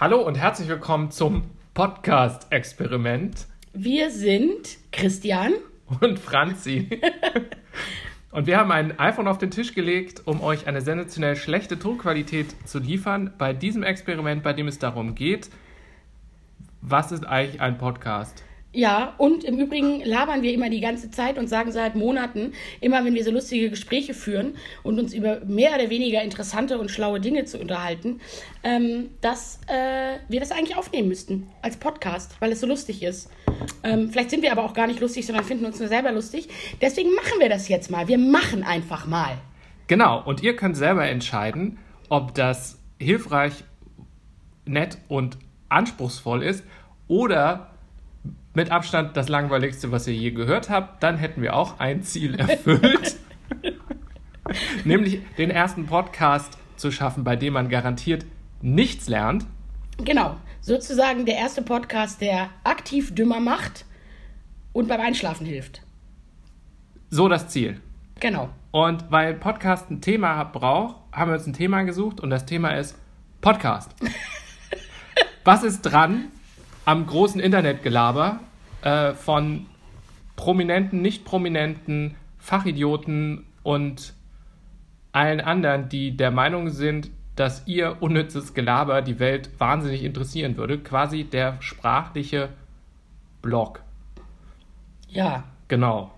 Hallo und herzlich willkommen zum Podcast-Experiment. Wir sind Christian und Franzi. und wir haben ein iPhone auf den Tisch gelegt, um euch eine sensationell schlechte Tonqualität zu liefern. Bei diesem Experiment, bei dem es darum geht, was ist eigentlich ein Podcast? Ja, und im Übrigen labern wir immer die ganze Zeit und sagen seit Monaten, immer wenn wir so lustige Gespräche führen und uns über mehr oder weniger interessante und schlaue Dinge zu unterhalten, ähm, dass äh, wir das eigentlich aufnehmen müssten als Podcast, weil es so lustig ist. Ähm, vielleicht sind wir aber auch gar nicht lustig, sondern finden uns nur selber lustig. Deswegen machen wir das jetzt mal. Wir machen einfach mal. Genau, und ihr könnt selber entscheiden, ob das hilfreich, nett und anspruchsvoll ist oder mit Abstand das langweiligste, was ihr je gehört habt, dann hätten wir auch ein Ziel erfüllt. Nämlich den ersten Podcast zu schaffen, bei dem man garantiert nichts lernt. Genau, sozusagen der erste Podcast, der aktiv dümmer macht und beim Einschlafen hilft. So das Ziel. Genau. Und weil Podcast ein Thema braucht, haben wir uns ein Thema gesucht und das Thema ist Podcast. Was ist dran am großen Internetgelaber äh, von prominenten, nicht prominenten, Fachidioten und allen anderen, die der Meinung sind, dass ihr unnützes Gelaber die Welt wahnsinnig interessieren würde. Quasi der sprachliche Blog. Ja. Genau.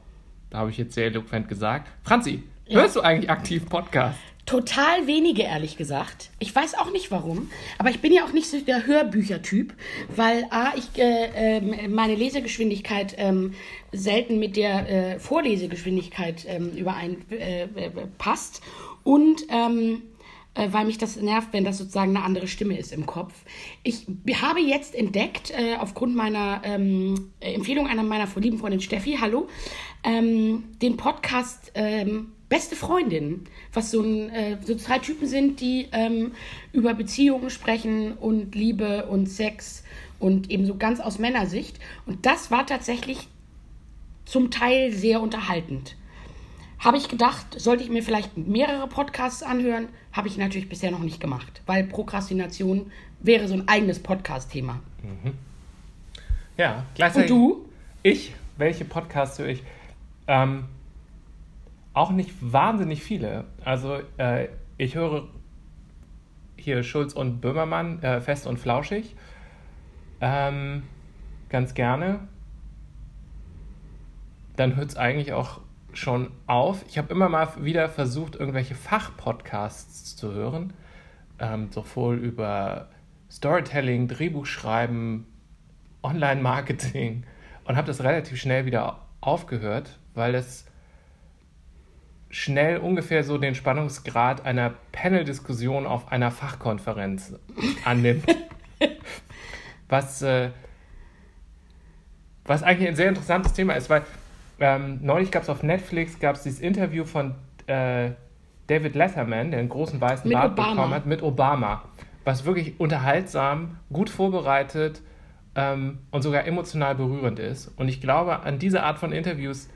Da habe ich jetzt sehr eloquent gesagt. Franzi, ja. hörst du eigentlich aktiv Podcast? Total wenige, ehrlich gesagt. Ich weiß auch nicht warum, aber ich bin ja auch nicht so der Hörbüchertyp, weil A, ich äh, äh, meine Lesegeschwindigkeit ähm, selten mit der äh, Vorlesegeschwindigkeit ähm, übereinpasst äh, und ähm, äh, weil mich das nervt, wenn das sozusagen eine andere Stimme ist im Kopf. Ich habe jetzt entdeckt, äh, aufgrund meiner ähm, Empfehlung einer meiner lieben Freundin Steffi, hallo, ähm, den Podcast ähm, beste Freundin, was so, ein, äh, so zwei Typen sind, die ähm, über Beziehungen sprechen und Liebe und Sex und eben so ganz aus Männersicht. Und das war tatsächlich zum Teil sehr unterhaltend. Habe ich gedacht, sollte ich mir vielleicht mehrere Podcasts anhören, habe ich natürlich bisher noch nicht gemacht, weil Prokrastination wäre so ein eigenes Podcast-Thema. Mhm. Ja, gleichzeitig. Und du? Ich? Welche Podcasts höre ich? Ähm, auch nicht wahnsinnig viele. Also äh, ich höre hier Schulz und Böhmermann, äh, fest und flauschig. Ähm, ganz gerne. Dann hört es eigentlich auch schon auf. Ich habe immer mal wieder versucht, irgendwelche Fachpodcasts zu hören. Ähm, sowohl über Storytelling, Drehbuchschreiben, Online-Marketing und habe das relativ schnell wieder aufgehört, weil es schnell ungefähr so den Spannungsgrad einer Panel-Diskussion auf einer Fachkonferenz annimmt. was, äh, was eigentlich ein sehr interessantes Thema ist, weil ähm, neulich gab es auf Netflix gab's dieses Interview von äh, David Letterman, der einen großen weißen mit Bart Obama. bekommen hat, mit Obama, was wirklich unterhaltsam, gut vorbereitet ähm, und sogar emotional berührend ist. Und ich glaube, an diese Art von Interviews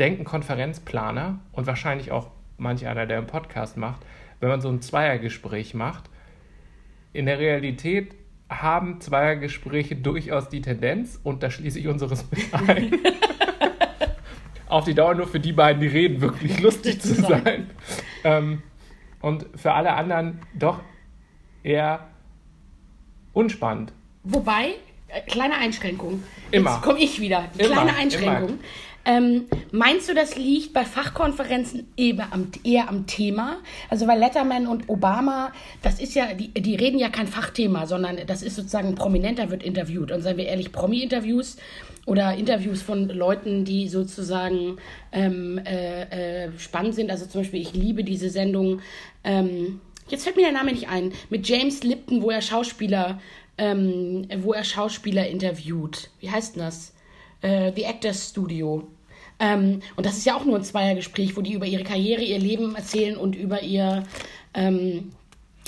denken Konferenzplaner und wahrscheinlich auch manch einer, der einen Podcast macht, wenn man so ein Zweiergespräch macht, in der Realität haben Zweiergespräche durchaus die Tendenz, und da schließe ich unseres mit ein, auf die Dauer nur für die beiden, die reden, wirklich lustig zu sein. Ähm, und für alle anderen doch eher unspannend. Wobei, äh, kleine Einschränkung. Immer. Jetzt komme ich wieder. Die immer, kleine Einschränkung. Immer. Ähm, meinst du, das liegt bei Fachkonferenzen eher am, eher am Thema? Also weil Letterman und Obama, das ist ja, die, die reden ja kein Fachthema, sondern das ist sozusagen Prominenter wird interviewt. Und seien wir ehrlich, Promi-Interviews oder Interviews von Leuten, die sozusagen ähm, äh, äh, spannend sind. Also zum Beispiel, ich liebe diese Sendung, ähm, jetzt fällt mir der Name nicht ein, mit James Lipton, wo er Schauspieler, ähm, wo er Schauspieler interviewt. Wie heißt denn das? äh, The Actors Studio. Ähm, und das ist ja auch nur ein Zweiergespräch, wo die über ihre Karriere, ihr Leben erzählen und über ihr. Ähm,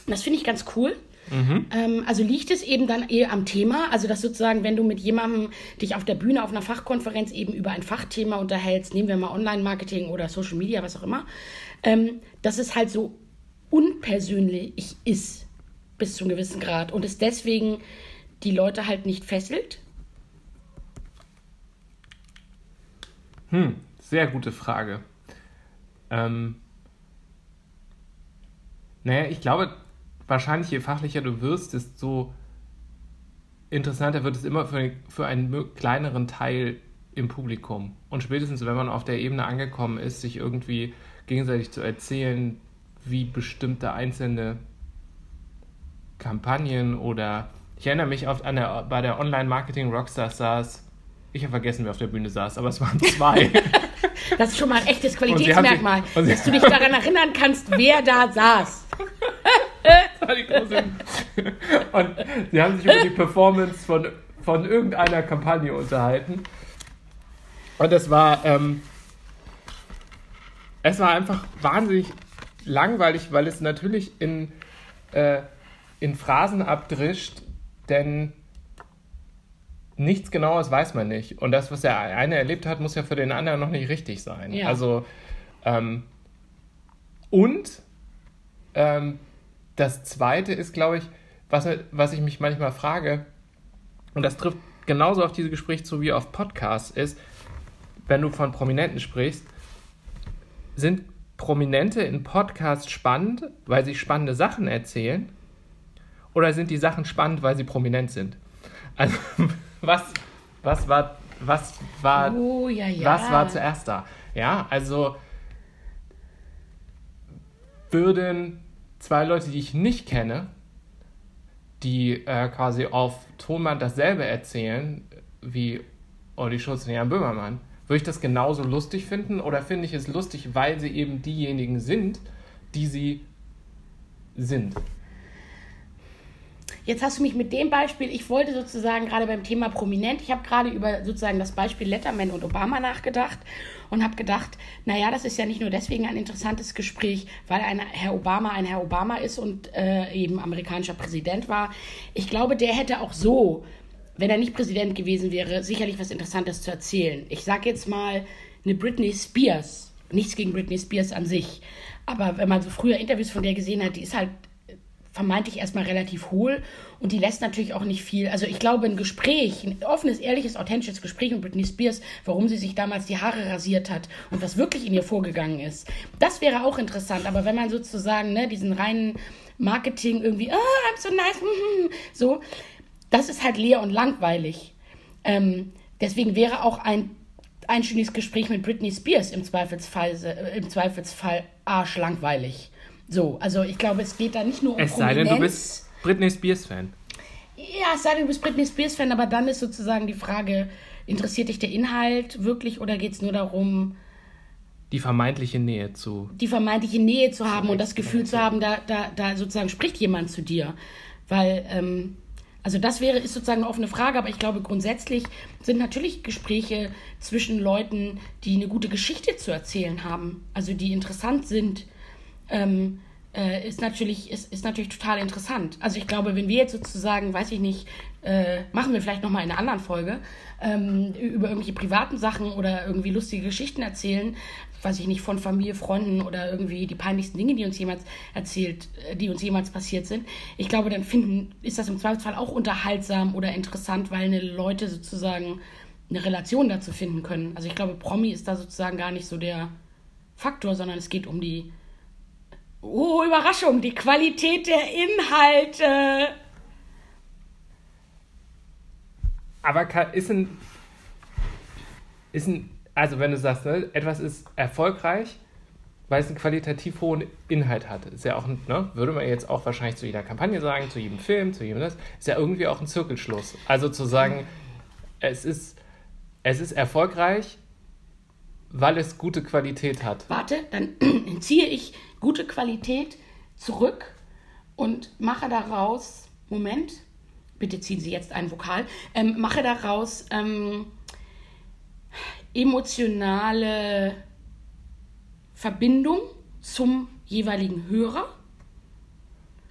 das finde ich ganz cool. Mhm. Ähm, also liegt es eben dann eher am Thema, also dass sozusagen, wenn du mit jemandem dich auf der Bühne auf einer Fachkonferenz eben über ein Fachthema unterhältst, nehmen wir mal Online-Marketing oder Social Media, was auch immer, ähm, dass es halt so unpersönlich ist bis zu einem gewissen Grad und es deswegen die Leute halt nicht fesselt? Hm, sehr gute Frage. Ähm, naja, ich glaube, wahrscheinlich je fachlicher du wirst, desto interessanter wird es immer für, für einen kleineren Teil im Publikum. Und spätestens, wenn man auf der Ebene angekommen ist, sich irgendwie gegenseitig zu erzählen, wie bestimmte einzelne Kampagnen oder ich erinnere mich oft an der, bei der Online-Marketing Rockstars saß, ich habe vergessen, wer auf der Bühne saß, aber es waren zwei. das ist schon mal ein echtes Qualitätsmerkmal, sich, dass du dich daran erinnern kannst, wer da saß. das war die große. Und sie haben sich über die Performance von, von irgendeiner Kampagne unterhalten. Und es war, ähm, es war einfach wahnsinnig langweilig, weil es natürlich in, äh, in Phrasen abdrischt, denn nichts Genaues weiß man nicht. Und das, was der eine erlebt hat, muss ja für den anderen noch nicht richtig sein. Ja. Also, ähm, und ähm, das Zweite ist, glaube ich, was, was ich mich manchmal frage, und das trifft genauso auf diese Gespräche zu wie auf Podcasts, ist, wenn du von Prominenten sprichst, sind Prominente in Podcasts spannend, weil sie spannende Sachen erzählen? Oder sind die Sachen spannend, weil sie prominent sind? Also, was, was war, was war, oh, ja, ja. was war zuerst da? Ja, also würden zwei Leute, die ich nicht kenne, die äh, quasi auf Tonband dasselbe erzählen wie Olli Schulz und Jan Böhmermann, würde ich das genauso lustig finden oder finde ich es lustig, weil sie eben diejenigen sind, die sie sind? Jetzt hast du mich mit dem Beispiel, ich wollte sozusagen gerade beim Thema prominent, ich habe gerade über sozusagen das Beispiel Letterman und Obama nachgedacht und habe gedacht, naja, das ist ja nicht nur deswegen ein interessantes Gespräch, weil ein Herr Obama ein Herr Obama ist und äh, eben amerikanischer Präsident war. Ich glaube, der hätte auch so, wenn er nicht Präsident gewesen wäre, sicherlich was Interessantes zu erzählen. Ich sage jetzt mal eine Britney Spears, nichts gegen Britney Spears an sich, aber wenn man so früher Interviews von der gesehen hat, die ist halt vermeintlich erstmal relativ hohl und die lässt natürlich auch nicht viel. Also ich glaube, ein Gespräch, ein offenes, ehrliches, authentisches Gespräch mit Britney Spears, warum sie sich damals die Haare rasiert hat und was wirklich in ihr vorgegangen ist, das wäre auch interessant. Aber wenn man sozusagen ne, diesen reinen Marketing irgendwie, oh, I'm so nice, so, das ist halt leer und langweilig. Ähm, deswegen wäre auch ein einstündiges Gespräch mit Britney Spears im Zweifelsfall, äh, im Zweifelsfall arschlangweilig. So, also ich glaube, es geht da nicht nur um Es sei denn, du bist Britney Spears-Fan. Ja, es sei denn, du bist Britney Spears-Fan, aber dann ist sozusagen die Frage, interessiert dich der Inhalt wirklich oder geht es nur darum, die vermeintliche Nähe zu. Die vermeintliche Nähe zu haben und das Gefühl zu haben, da, da, da sozusagen spricht jemand zu dir. Weil, ähm, also das wäre, ist sozusagen eine offene Frage, aber ich glaube grundsätzlich sind natürlich Gespräche zwischen Leuten, die eine gute Geschichte zu erzählen haben, also die interessant sind, ähm, äh, ist, natürlich, ist, ist natürlich total interessant. Also ich glaube, wenn wir jetzt sozusagen, weiß ich nicht, äh, machen wir vielleicht nochmal in einer anderen Folge, ähm, über irgendwelche privaten Sachen oder irgendwie lustige Geschichten erzählen, weiß ich nicht, von Familie, Freunden oder irgendwie die peinlichsten Dinge, die uns jemals erzählt, äh, die uns jemals passiert sind. Ich glaube, dann finden, ist das im Zweifelsfall auch unterhaltsam oder interessant, weil eine Leute sozusagen eine Relation dazu finden können. Also ich glaube, Promi ist da sozusagen gar nicht so der Faktor, sondern es geht um die Oh, Überraschung, die Qualität der Inhalte. Aber ist ein, ist ein, also wenn du sagst, ne, etwas ist erfolgreich, weil es einen qualitativ hohen Inhalt hat, ist ja auch, ein, ne, würde man jetzt auch wahrscheinlich zu jeder Kampagne sagen, zu jedem Film, zu jedem das, ist ja irgendwie auch ein Zirkelschluss. Also zu sagen, es ist, es ist erfolgreich, weil es gute Qualität hat. Warte, dann ziehe ich gute Qualität zurück und mache daraus, Moment, bitte ziehen Sie jetzt ein Vokal, ähm, mache daraus ähm, emotionale Verbindung zum jeweiligen Hörer.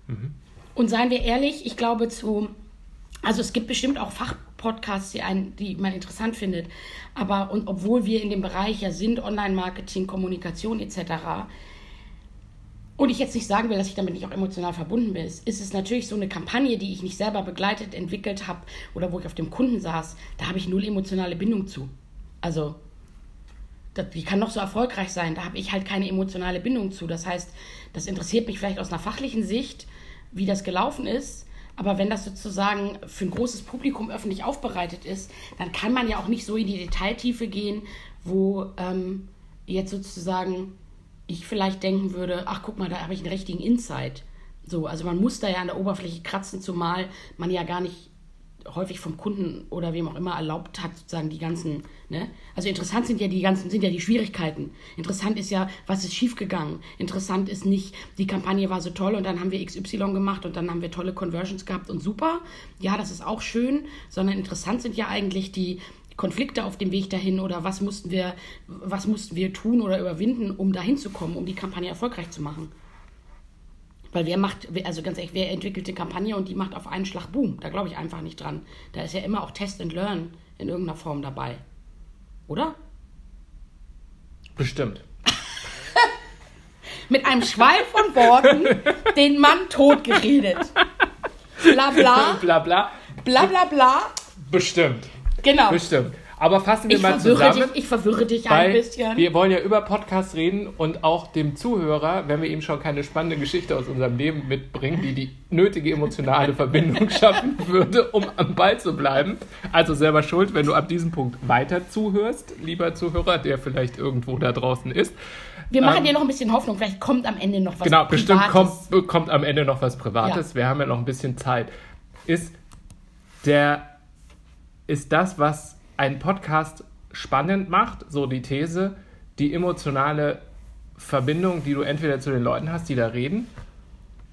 Mhm. Und seien wir ehrlich, ich glaube zu, also es gibt bestimmt auch Fachpodcasts, die, einen, die man interessant findet, aber und obwohl wir in dem Bereich ja sind, Online-Marketing, Kommunikation etc., und ich jetzt nicht sagen will, dass ich damit nicht auch emotional verbunden bin, ist es natürlich so eine Kampagne, die ich nicht selber begleitet, entwickelt habe oder wo ich auf dem Kunden saß, da habe ich null emotionale Bindung zu. Also, die kann noch so erfolgreich sein, da habe ich halt keine emotionale Bindung zu. Das heißt, das interessiert mich vielleicht aus einer fachlichen Sicht, wie das gelaufen ist. Aber wenn das sozusagen für ein großes Publikum öffentlich aufbereitet ist, dann kann man ja auch nicht so in die Detailtiefe gehen, wo ähm, jetzt sozusagen ich vielleicht denken würde, ach guck mal, da habe ich einen richtigen Insight. So, also man muss da ja an der Oberfläche kratzen, zumal man ja gar nicht häufig vom Kunden oder wem auch immer erlaubt hat, sozusagen die ganzen, ne? Also interessant sind ja die ganzen, sind ja die Schwierigkeiten. Interessant ist ja, was ist schiefgegangen. Interessant ist nicht, die Kampagne war so toll und dann haben wir XY gemacht und dann haben wir tolle Conversions gehabt und super. Ja, das ist auch schön, sondern interessant sind ja eigentlich die, Konflikte auf dem Weg dahin oder was mussten wir, was mussten wir tun oder überwinden, um dahin zu kommen, um die Kampagne erfolgreich zu machen. Weil wer macht, also ganz ehrlich, wer entwickelt eine Kampagne und die macht auf einen Schlag Boom? Da glaube ich einfach nicht dran. Da ist ja immer auch Test and Learn in irgendeiner Form dabei. Oder? Bestimmt. Mit einem Schwall von Worten den Mann totgeredet. Bla bla. Bla bla. Bla bla bla. Bestimmt. Genau. Bestimmt. Aber fassen wir Ich mal zusammen. dich, ich verwirre dich ein bisschen. Wir wollen ja über Podcasts reden und auch dem Zuhörer, wenn wir ihm schon keine spannende Geschichte aus unserem Leben mitbringen, die die nötige emotionale Verbindung schaffen würde, um am Ball zu bleiben. Also selber schuld, wenn du ab diesem Punkt weiter zuhörst, lieber Zuhörer, der vielleicht irgendwo da draußen ist. Wir machen Ähm, dir noch ein bisschen Hoffnung. Vielleicht kommt am Ende noch was Genau, bestimmt Privates. kommt, kommt am Ende noch was Privates. Wir haben ja noch ein bisschen Zeit. Ist der ist das, was einen Podcast spannend macht, so die These, die emotionale Verbindung, die du entweder zu den Leuten hast, die da reden,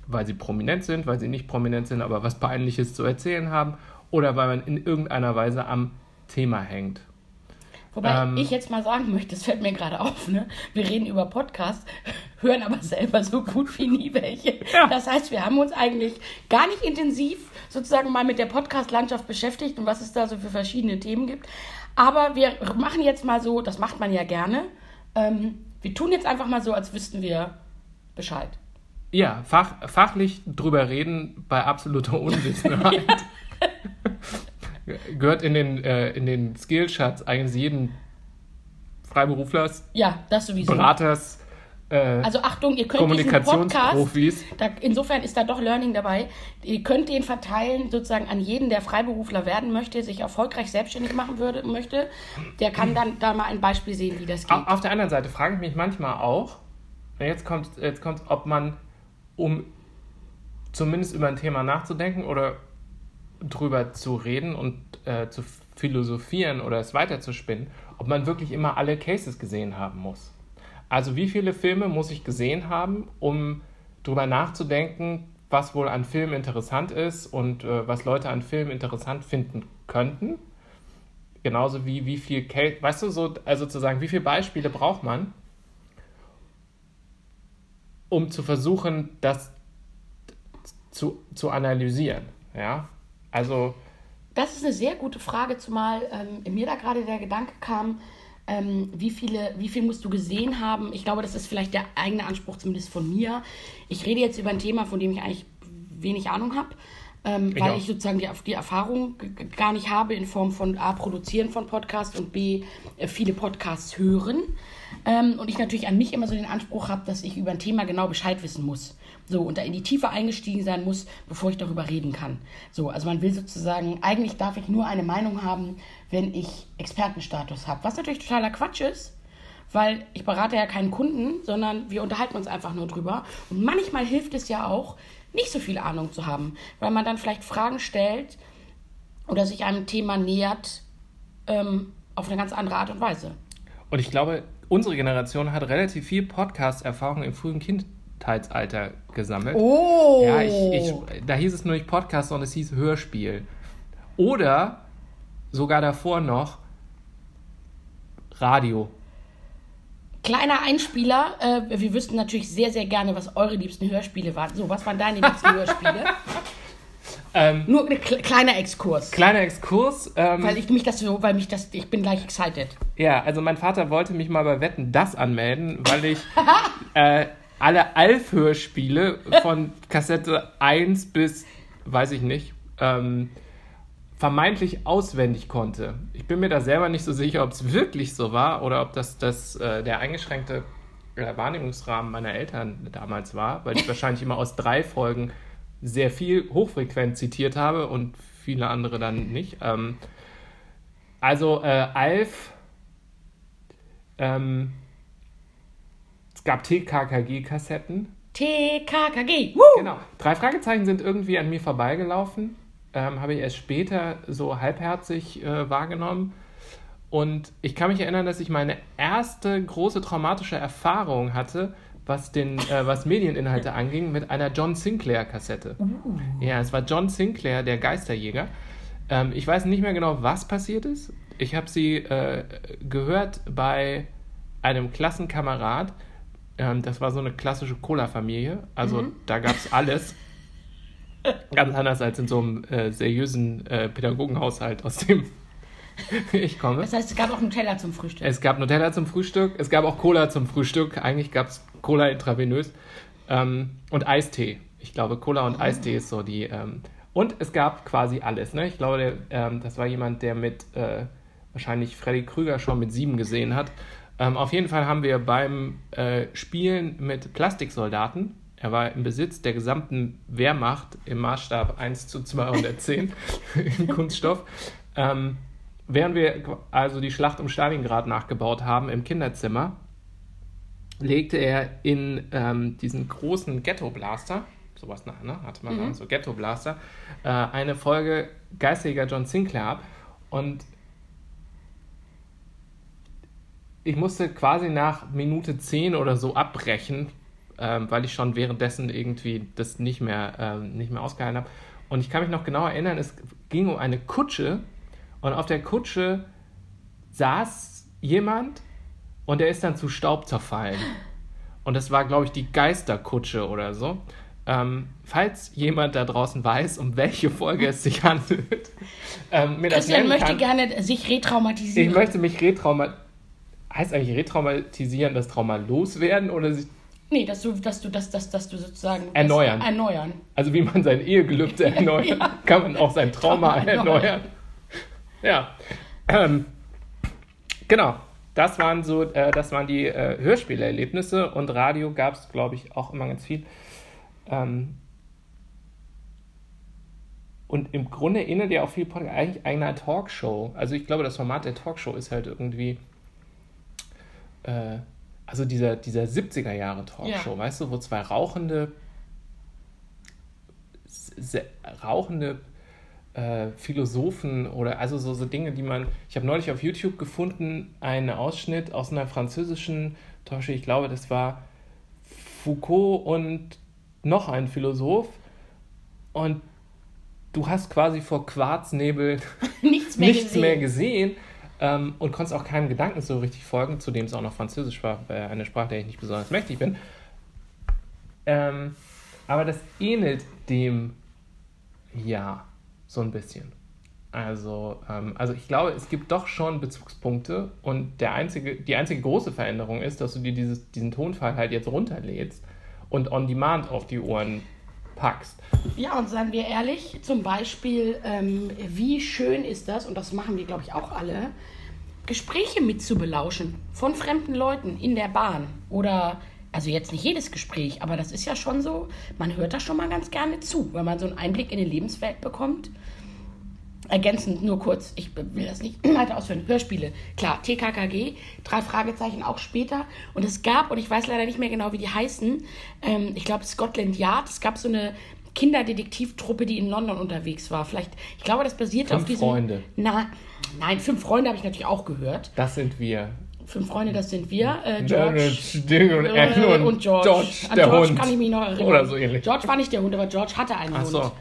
weil sie prominent sind, weil sie nicht prominent sind, aber was Peinliches zu erzählen haben, oder weil man in irgendeiner Weise am Thema hängt. Wobei Ähm, ich jetzt mal sagen möchte, das fällt mir gerade auf, ne? Wir reden über Podcasts, hören aber selber so gut wie nie welche. Ja. Das heißt, wir haben uns eigentlich gar nicht intensiv sozusagen mal mit der Podcast-Landschaft beschäftigt und was es da so für verschiedene Themen gibt. Aber wir machen jetzt mal so, das macht man ja gerne. Ähm, wir tun jetzt einfach mal so, als wüssten wir Bescheid. Ja, fach, fachlich drüber reden bei absoluter Unwissenheit. Gehört in den, äh, in den Skillshots eines jeden Freiberuflers, Ja, das sowieso. Beraters, äh, Also Achtung, ihr könnt diesen Podcast, da, insofern ist da doch Learning dabei, ihr könnt den verteilen sozusagen an jeden, der Freiberufler werden möchte, sich erfolgreich selbstständig machen würde, möchte. Der kann dann da mal ein Beispiel sehen, wie das geht. Au- Auf der anderen Seite frage ich mich manchmal auch, jetzt kommt, jetzt kommt, ob man, um zumindest über ein Thema nachzudenken oder drüber zu reden und äh, zu philosophieren oder es weiterzuspinnen, ob man wirklich immer alle Cases gesehen haben muss. Also wie viele Filme muss ich gesehen haben, um drüber nachzudenken, was wohl an Film interessant ist und äh, was Leute an Film interessant finden könnten? Genauso wie wie viel Case, weißt du, so, also zu wie viele Beispiele braucht man, um zu versuchen, das zu, zu analysieren. Ja, also Das ist eine sehr gute Frage, zumal ähm, mir da gerade der Gedanke kam, ähm, wie, viele, wie viel musst du gesehen haben? Ich glaube, das ist vielleicht der eigene Anspruch, zumindest von mir. Ich rede jetzt über ein Thema, von dem ich eigentlich wenig Ahnung habe, ähm, Ich weil auch. ich sozusagen die, die Erfahrung gar nicht habe in Form von A, Produzieren von Podcasts und B, äh, viele Podcasts hören. Ähm, und ich natürlich an mich immer so den Anspruch habe, dass ich über ein Thema genau Bescheid wissen muss. So, und da in die Tiefe eingestiegen sein muss, bevor ich darüber reden kann. So, also man will sozusagen, eigentlich darf ich nur eine Meinung haben, wenn ich Expertenstatus habe. Was natürlich totaler Quatsch ist, weil ich berate ja keinen Kunden, sondern wir unterhalten uns einfach nur drüber. Und manchmal hilft es ja auch, nicht so viel Ahnung zu haben, weil man dann vielleicht Fragen stellt oder sich einem Thema nähert ähm, auf eine ganz andere Art und Weise. Und ich glaube, unsere Generation hat relativ viel Podcast-Erfahrung im frühen Kindheitsalter gesammelt. Oh! Ja, ich, ich, da hieß es nur nicht Podcast, sondern es hieß Hörspiel. Oder sogar davor noch Radio. Kleiner Einspieler, äh, wir wüssten natürlich sehr, sehr gerne, was eure liebsten Hörspiele waren. So, was waren deine liebsten Hörspiele? Ähm, Nur ein kle kleiner Exkurs. kleiner Exkurs. Ähm, Weil ich mich das so, weil mich das, ich bin gleich excited. ja, also mein Vater wollte mich mal bei Wetten das anmelden, weil ich äh, alle Alf-Hörspiele von Kassette 1 bis, weiß ich nicht, ähm, vermeintlich auswendig konnte. Ich bin mir da selber nicht so sicher, ob es wirklich so war oder ob das, das äh, der eingeschränkte äh, Wahrnehmungsrahmen meiner Eltern damals war, weil ich wahrscheinlich immer aus drei Folgen sehr viel hochfrequent zitiert habe und viele andere dann nicht. Ähm, also äh, Alf, ähm, es gab TKKG-Kassetten. TKKG, Woo! Genau. Drei Fragezeichen sind irgendwie an mir vorbeigelaufen ähm, habe ich erst später so halbherzig äh, wahrgenommen. Und ich kann mich erinnern, dass ich meine erste große traumatische Erfahrung hatte, was, den, äh, was Medieninhalte anging, mit einer John Sinclair-Kassette. Uh. Ja, es war John Sinclair, der Geisterjäger. Ähm, ich weiß nicht mehr genau, was passiert ist. Ich habe sie äh, gehört bei einem Klassenkamerad. Ähm, das war so eine klassische Cola-Familie. Also mhm. da gab es alles. Ganz anders als in so einem äh, seriösen äh, Pädagogenhaushalt, aus dem ich komme. Das heißt, es gab auch Nutella zum Frühstück. Es gab Nutella zum Frühstück, es gab auch Cola zum Frühstück. Eigentlich gab es Cola intravenös ähm, und Eistee. Ich glaube, Cola und oh. Eistee ist so die. Ähm, und es gab quasi alles. Ne? Ich glaube, der, ähm, das war jemand, der mit äh, wahrscheinlich Freddy Krüger schon mit sieben gesehen hat. Ähm, auf jeden Fall haben wir beim äh, Spielen mit Plastiksoldaten er war im Besitz der gesamten Wehrmacht im Maßstab 1 zu 210 in Kunststoff. Ähm, während wir also die Schlacht um Stalingrad nachgebaut haben im Kinderzimmer, legte er in ähm, diesen großen Ghetto-Blaster, sowas nach, ne? hatte man mhm. dann so Ghetto-Blaster, äh, eine Folge Geistiger John Sinclair ab. Und ich musste quasi nach Minute 10 oder so abbrechen, ähm, weil ich schon währenddessen irgendwie das nicht mehr, ähm, nicht mehr ausgehalten habe. Und ich kann mich noch genau erinnern, es ging um eine Kutsche und auf der Kutsche saß jemand und der ist dann zu Staub zerfallen. Und das war, glaube ich, die Geisterkutsche oder so. Ähm, falls jemand da draußen weiß, um welche Folge es sich handelt, ähm, mir Christian das möchte kann, gerne sich retraumatisieren. Ich möchte mich retraumatisieren. Heißt eigentlich retraumatisieren, das Trauma loswerden oder sich Nee, dass du, dass du, dass, dass, dass du sozusagen. Erneuern. erneuern. Also wie man sein Ehegelübde erneuert, ja. kann man auch sein Trauma, Trauma erneuern. erneuern. Ja. Ähm, genau. Das waren so, äh, das waren die äh, Hörspielerlebnisse und Radio gab es, glaube ich, auch immer ganz viel. Ähm, und im Grunde erinnert ja auch viel Podcast eigentlich einer Talkshow. Also ich glaube, das Format der Talkshow ist halt irgendwie. Äh, also dieser, dieser 70er Jahre Talkshow, ja. weißt du, wo zwei rauchende, rauchende äh, Philosophen oder also so, so Dinge, die man. Ich habe neulich auf YouTube gefunden, einen Ausschnitt aus einer französischen Talkshow, ich glaube, das war Foucault und noch ein Philosoph. Und du hast quasi vor Quarznebel nichts mehr nichts gesehen. Mehr gesehen ähm, und konntest auch keinem Gedanken so richtig folgen, zudem es auch noch Französisch war, äh, eine Sprache, der ich nicht besonders mächtig bin. Ähm, aber das ähnelt dem ja so ein bisschen. Also, ähm, also ich glaube, es gibt doch schon Bezugspunkte und der einzige, die einzige große Veränderung ist, dass du dir dieses, diesen Tonfall halt jetzt runterlädst und on demand auf die Ohren packst. Ja, und seien wir ehrlich, zum Beispiel, ähm, wie schön ist das, und das machen wir, glaube ich, auch alle, Gespräche mitzubelauschen von fremden Leuten in der Bahn oder also jetzt nicht jedes Gespräch, aber das ist ja schon so, man hört da schon mal ganz gerne zu, wenn man so einen Einblick in die Lebenswelt bekommt. Ergänzend nur kurz, ich will das nicht weiter ausführen. Hörspiele, klar, TKKG, drei Fragezeichen auch später. Und es gab, und ich weiß leider nicht mehr genau, wie die heißen, ähm, ich glaube Scotland Yard, es gab so eine Kinderdetektivtruppe, die in London unterwegs war. Vielleicht, ich glaube, das basiert fünf auf diesem. Freunde. Na, nein, fünf Freunde habe ich natürlich auch gehört. Das sind wir. Fünf Freunde, das sind wir. Äh, George Ding und, äh, und, und George. George An der George Hund. kann ich mich noch erinnern. Oder so ähnlich. George war nicht der Hund, aber George hatte einen Ach Hund. So.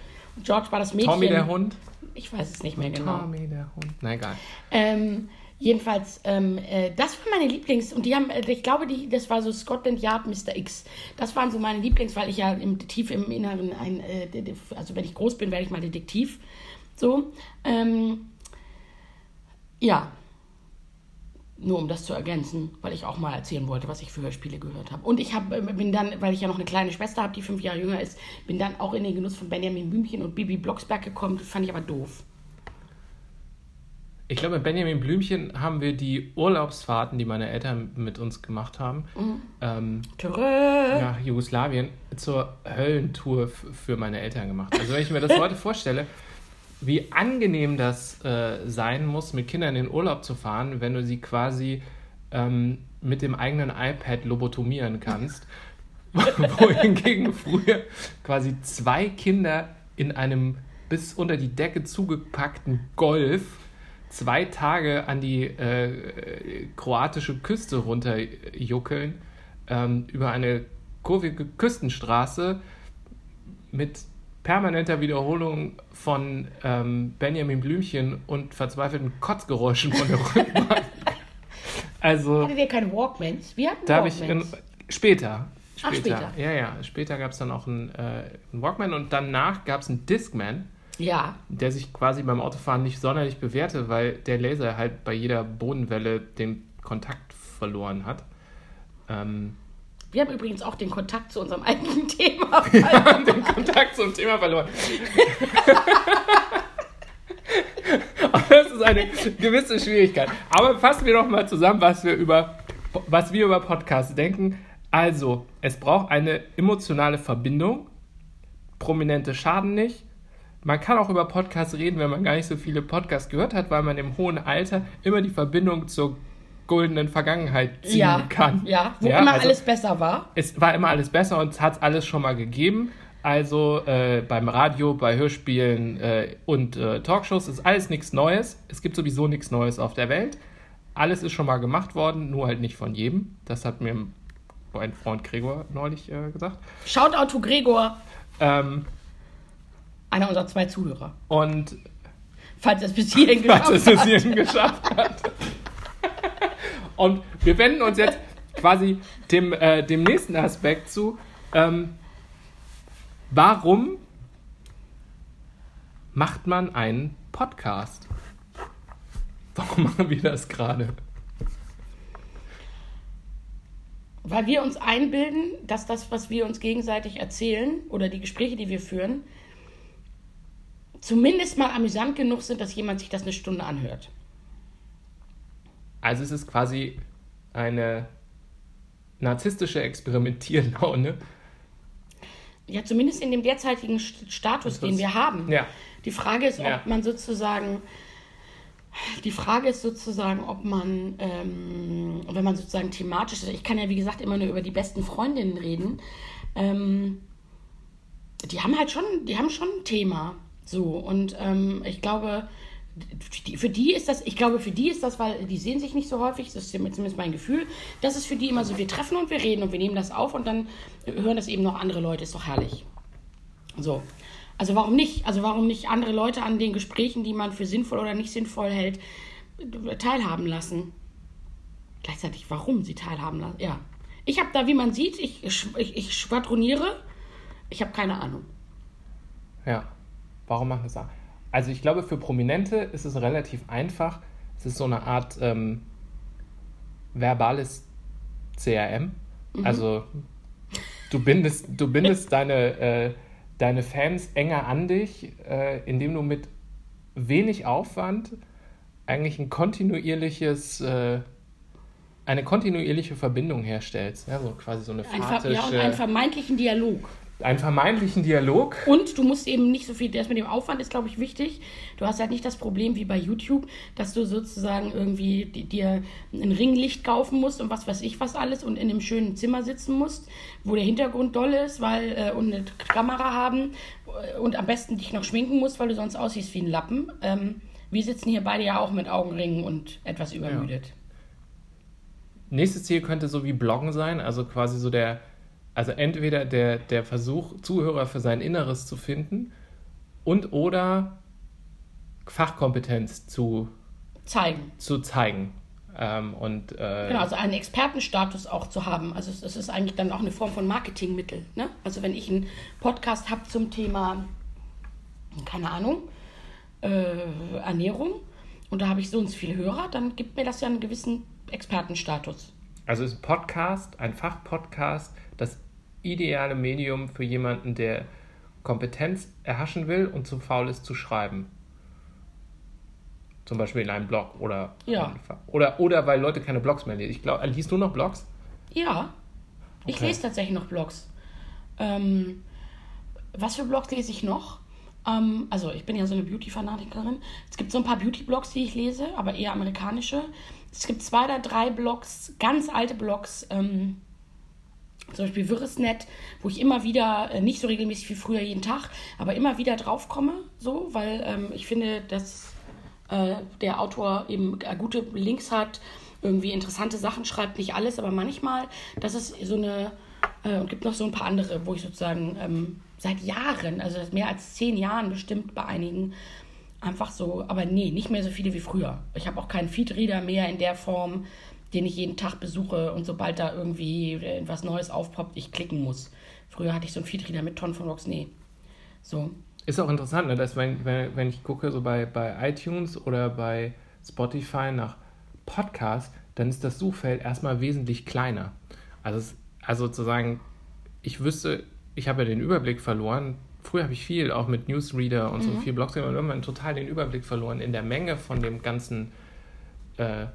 George war das Mädchen. Tommy der Hund? Ich weiß es nicht mehr genau. Tommy der Hund. Na egal. Ähm, jedenfalls, ähm, äh, das war meine Lieblings- und die haben, äh, ich glaube, die, das war so Scotland Yard Mr. X. Das waren so meine Lieblings, weil ich ja im, tief im Inneren ein, äh, also wenn ich groß bin, werde ich mal Detektiv. So. Ähm, ja. Nur um das zu ergänzen, weil ich auch mal erzählen wollte, was ich für Hörspiele gehört habe. Und ich hab, äh, bin dann, weil ich ja noch eine kleine Schwester habe, die fünf Jahre jünger ist, bin dann auch in den Genuss von Benjamin Blümchen und Bibi Blocksberg gekommen. Das fand ich aber doof. Ich glaube, mit Benjamin Blümchen haben wir die Urlaubsfahrten, die meine Eltern mit uns gemacht haben, mhm. ähm, nach Jugoslawien zur Höllentour für meine Eltern gemacht. Also wenn ich mir das heute vorstelle, wie angenehm das äh, sein muss, mit Kindern in den Urlaub zu fahren, wenn du sie quasi ähm, mit dem eigenen iPad lobotomieren kannst. Wohingegen früher quasi zwei Kinder in einem bis unter die Decke zugepackten Golf zwei Tage an die äh, kroatische Küste runterjuckeln, ähm, über eine kurvige Küstenstraße mit permanenter Wiederholung von ähm, Benjamin Blümchen und verzweifelten Kotzgeräuschen von der Rückbank. also, Hattet ihr keine Walkmans? Wir hatten da Walkmans. Ich in, später. Später. Ach, später. Ja, ja. Später gab es dann auch einen, äh, einen Walkman und danach gab es einen Discman. Ja. Der sich quasi beim Autofahren nicht sonderlich bewährte, weil der Laser halt bei jeder Bodenwelle den Kontakt verloren hat. Ähm, wir haben übrigens auch den Kontakt zu unserem eigenen Thema verloren. Wir haben den Kontakt zum Thema verloren. das ist eine gewisse Schwierigkeit. Aber fassen wir noch mal zusammen, was wir über, was wir über Podcasts denken. Also, es braucht eine emotionale Verbindung. Prominente schaden nicht. Man kann auch über Podcasts reden, wenn man gar nicht so viele Podcasts gehört hat, weil man im hohen Alter immer die Verbindung zur goldenen Vergangenheit ziehen ja, kann. Ja, wo ja, immer also alles besser war. Es war immer alles besser und es hat alles schon mal gegeben. Also äh, beim Radio, bei Hörspielen äh, und äh, Talkshows ist alles nichts Neues. Es gibt sowieso nichts Neues auf der Welt. Alles ist schon mal gemacht worden, nur halt nicht von jedem. Das hat mir mein Freund Gregor neulich äh, gesagt. Shoutout to Gregor. Ähm, Einer unserer zwei Zuhörer. Und falls es bis hierhin geschafft hat. Und wir wenden uns jetzt quasi dem, äh, dem nächsten Aspekt zu. Ähm, warum macht man einen Podcast? Warum machen wir das gerade? Weil wir uns einbilden, dass das, was wir uns gegenseitig erzählen oder die Gespräche, die wir führen, zumindest mal amüsant genug sind, dass jemand sich das eine Stunde anhört. Also es ist quasi eine narzisstische Experimentierlaune. Ja, zumindest in dem derzeitigen Status, den wir haben. Ja. Die Frage ist, ob ja. man sozusagen, die Frage ist sozusagen, ob man, ähm, wenn man sozusagen thematisch ist, ich kann ja wie gesagt immer nur über die besten Freundinnen reden, ähm, die haben halt schon, die haben schon ein Thema. So, und ähm, ich glaube, für die ist das, ich glaube, für die ist das, weil die sehen sich nicht so häufig, das ist zumindest mein Gefühl, das ist für die immer so, wir treffen und wir reden und wir nehmen das auf und dann hören das eben noch andere Leute, ist doch herrlich. So. Also warum nicht? Also warum nicht andere Leute an den Gesprächen, die man für sinnvoll oder nicht sinnvoll hält, teilhaben lassen? Gleichzeitig, warum sie teilhaben lassen? Ja. Ich habe da, wie man sieht, ich, ich, ich schwadroniere. Ich habe keine Ahnung. Ja. Warum machen das? Also ich glaube, für Prominente ist es relativ einfach. Es ist so eine Art ähm, verbales CRM. Mhm. Also du bindest, du bindest deine, äh, deine Fans enger an dich, äh, indem du mit wenig Aufwand eigentlich ein kontinuierliches, äh, eine kontinuierliche Verbindung herstellst. Ja, so quasi so eine fatische... Ein, ja, und einen vermeintlichen Dialog einen vermeintlichen Dialog. Und du musst eben nicht so viel, das mit dem Aufwand ist, glaube ich, wichtig. Du hast halt nicht das Problem wie bei YouTube, dass du sozusagen irgendwie dir ein Ringlicht kaufen musst und was weiß ich was alles und in einem schönen Zimmer sitzen musst, wo der Hintergrund doll ist, weil äh, und eine Kamera haben äh, und am besten dich noch schminken musst, weil du sonst aussiehst wie ein Lappen. Ähm, wir sitzen hier beide ja auch mit Augenringen und etwas übermüdet. Ja. Nächstes Ziel könnte so wie Bloggen sein, also quasi so der also entweder der, der Versuch, Zuhörer für sein Inneres zu finden und oder Fachkompetenz zu zeigen. Zu zeigen. Ähm, und, äh, genau, also einen Expertenstatus auch zu haben. Also es, es ist eigentlich dann auch eine Form von Marketingmittel. Ne? Also wenn ich einen Podcast habe zum Thema, keine Ahnung, äh, Ernährung und da habe ich so und so viele Hörer, dann gibt mir das ja einen gewissen Expertenstatus. Also ist ein Podcast, ein Fachpodcast, ideale Medium für jemanden, der Kompetenz erhaschen will und zu faul ist zu schreiben. Zum Beispiel in einem Blog oder, ja. oder, oder weil Leute keine Blogs mehr lesen. Ich glaube, liest du noch Blogs? Ja, ich okay. lese tatsächlich noch Blogs. Ähm, was für Blogs lese ich noch? Ähm, also ich bin ja so eine Beauty-Fanatikerin. Es gibt so ein paar Beauty-Blogs, die ich lese, aber eher amerikanische. Es gibt zwei oder drei Blogs, ganz alte Blogs, ähm, zum Beispiel Wirresnet, wo ich immer wieder, äh, nicht so regelmäßig wie früher jeden Tag, aber immer wieder draufkomme, so, weil ähm, ich finde, dass äh, der Autor eben äh, gute Links hat, irgendwie interessante Sachen schreibt, nicht alles, aber manchmal, das ist so eine, äh, und gibt noch so ein paar andere, wo ich sozusagen ähm, seit Jahren, also mehr als zehn Jahren bestimmt bei einigen, einfach so, aber nee, nicht mehr so viele wie früher. Ich habe auch keinen Feedreader mehr in der Form, den ich jeden Tag besuche und sobald da irgendwie etwas Neues aufpoppt, ich klicken muss. Früher hatte ich so einen Feedreader mit Tonnen von Rocks, nee. So. Ist auch interessant, ne, dass wenn, wenn, wenn ich gucke, so bei, bei iTunes oder bei Spotify nach Podcasts, dann ist das Suchfeld erstmal wesentlich kleiner. Also, es, also sozusagen, ich wüsste, ich habe ja den Überblick verloren. Früher habe ich viel, auch mit Newsreader und mhm. so viel Blogs, aber irgendwann total den Überblick verloren in der Menge von dem ganzen äh,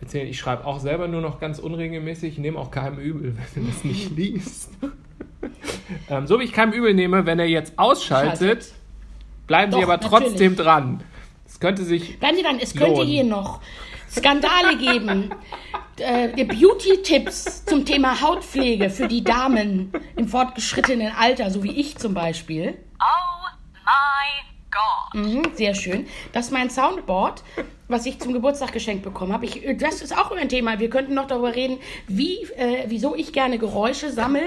erzählen. Ich schreibe auch selber nur noch ganz unregelmäßig, ich nehme auch keinem übel, wenn er das nicht liest. ähm, so wie ich keinem übel nehme, wenn er jetzt ausschaltet, Schaltet. bleiben Doch, Sie aber trotzdem natürlich. dran. Es könnte sich. Bleiben Sie dran, es lohnen. könnte hier noch Skandale geben. Äh, Beauty-Tipps zum Thema Hautpflege für die Damen im fortgeschrittenen Alter, so wie ich zum Beispiel. Oh my God. Mhm, sehr schön. Das ist mein Soundboard, was ich zum Geburtstag geschenkt bekommen habe. Ich, das ist auch ein Thema. Wir könnten noch darüber reden, wie, äh, wieso ich gerne Geräusche sammle.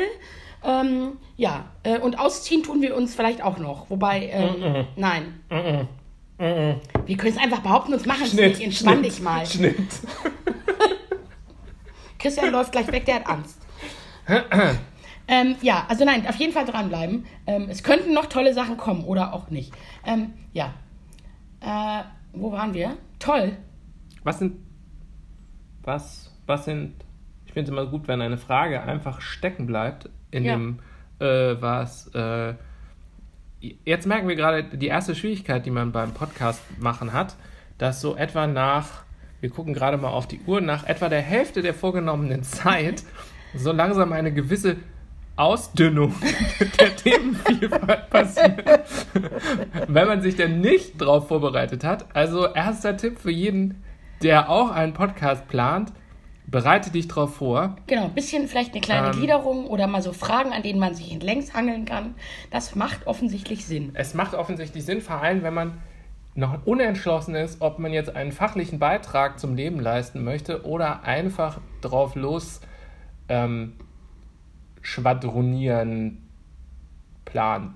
Ähm, ja, äh, und ausziehen tun wir uns vielleicht auch noch. Wobei, ähm, mm -mm. nein. Mm wir können es einfach behaupten und machen es nicht. Entspann Schnitt, dich mal. Schnitt. Christian läuft gleich weg, der hat Angst. Ähm, ja, also nein, auf jeden Fall dranbleiben. Ähm, es könnten noch tolle Sachen kommen oder auch nicht. Ähm, ja. Äh, wo waren wir? Toll. Was sind. Was, was sind. Ich finde es immer gut, wenn eine Frage einfach stecken bleibt in ja. dem, äh, was. Äh, jetzt merken wir gerade die erste Schwierigkeit, die man beim Podcast machen hat, dass so etwa nach. Wir gucken gerade mal auf die Uhr, nach etwa der Hälfte der vorgenommenen Zeit so langsam eine gewisse Ausdünnung der Themenvielfalt passiert, wenn man sich denn nicht darauf vorbereitet hat. Also erster Tipp für jeden, der auch einen Podcast plant, bereite dich darauf vor. Genau, ein bisschen vielleicht eine kleine ähm, Gliederung oder mal so Fragen, an denen man sich entlängs hangeln kann. Das macht offensichtlich Sinn. Es macht offensichtlich Sinn, vor allem wenn man noch unentschlossen ist, ob man jetzt einen fachlichen Beitrag zum Leben leisten möchte oder einfach drauf los ähm, schwadronieren Plan.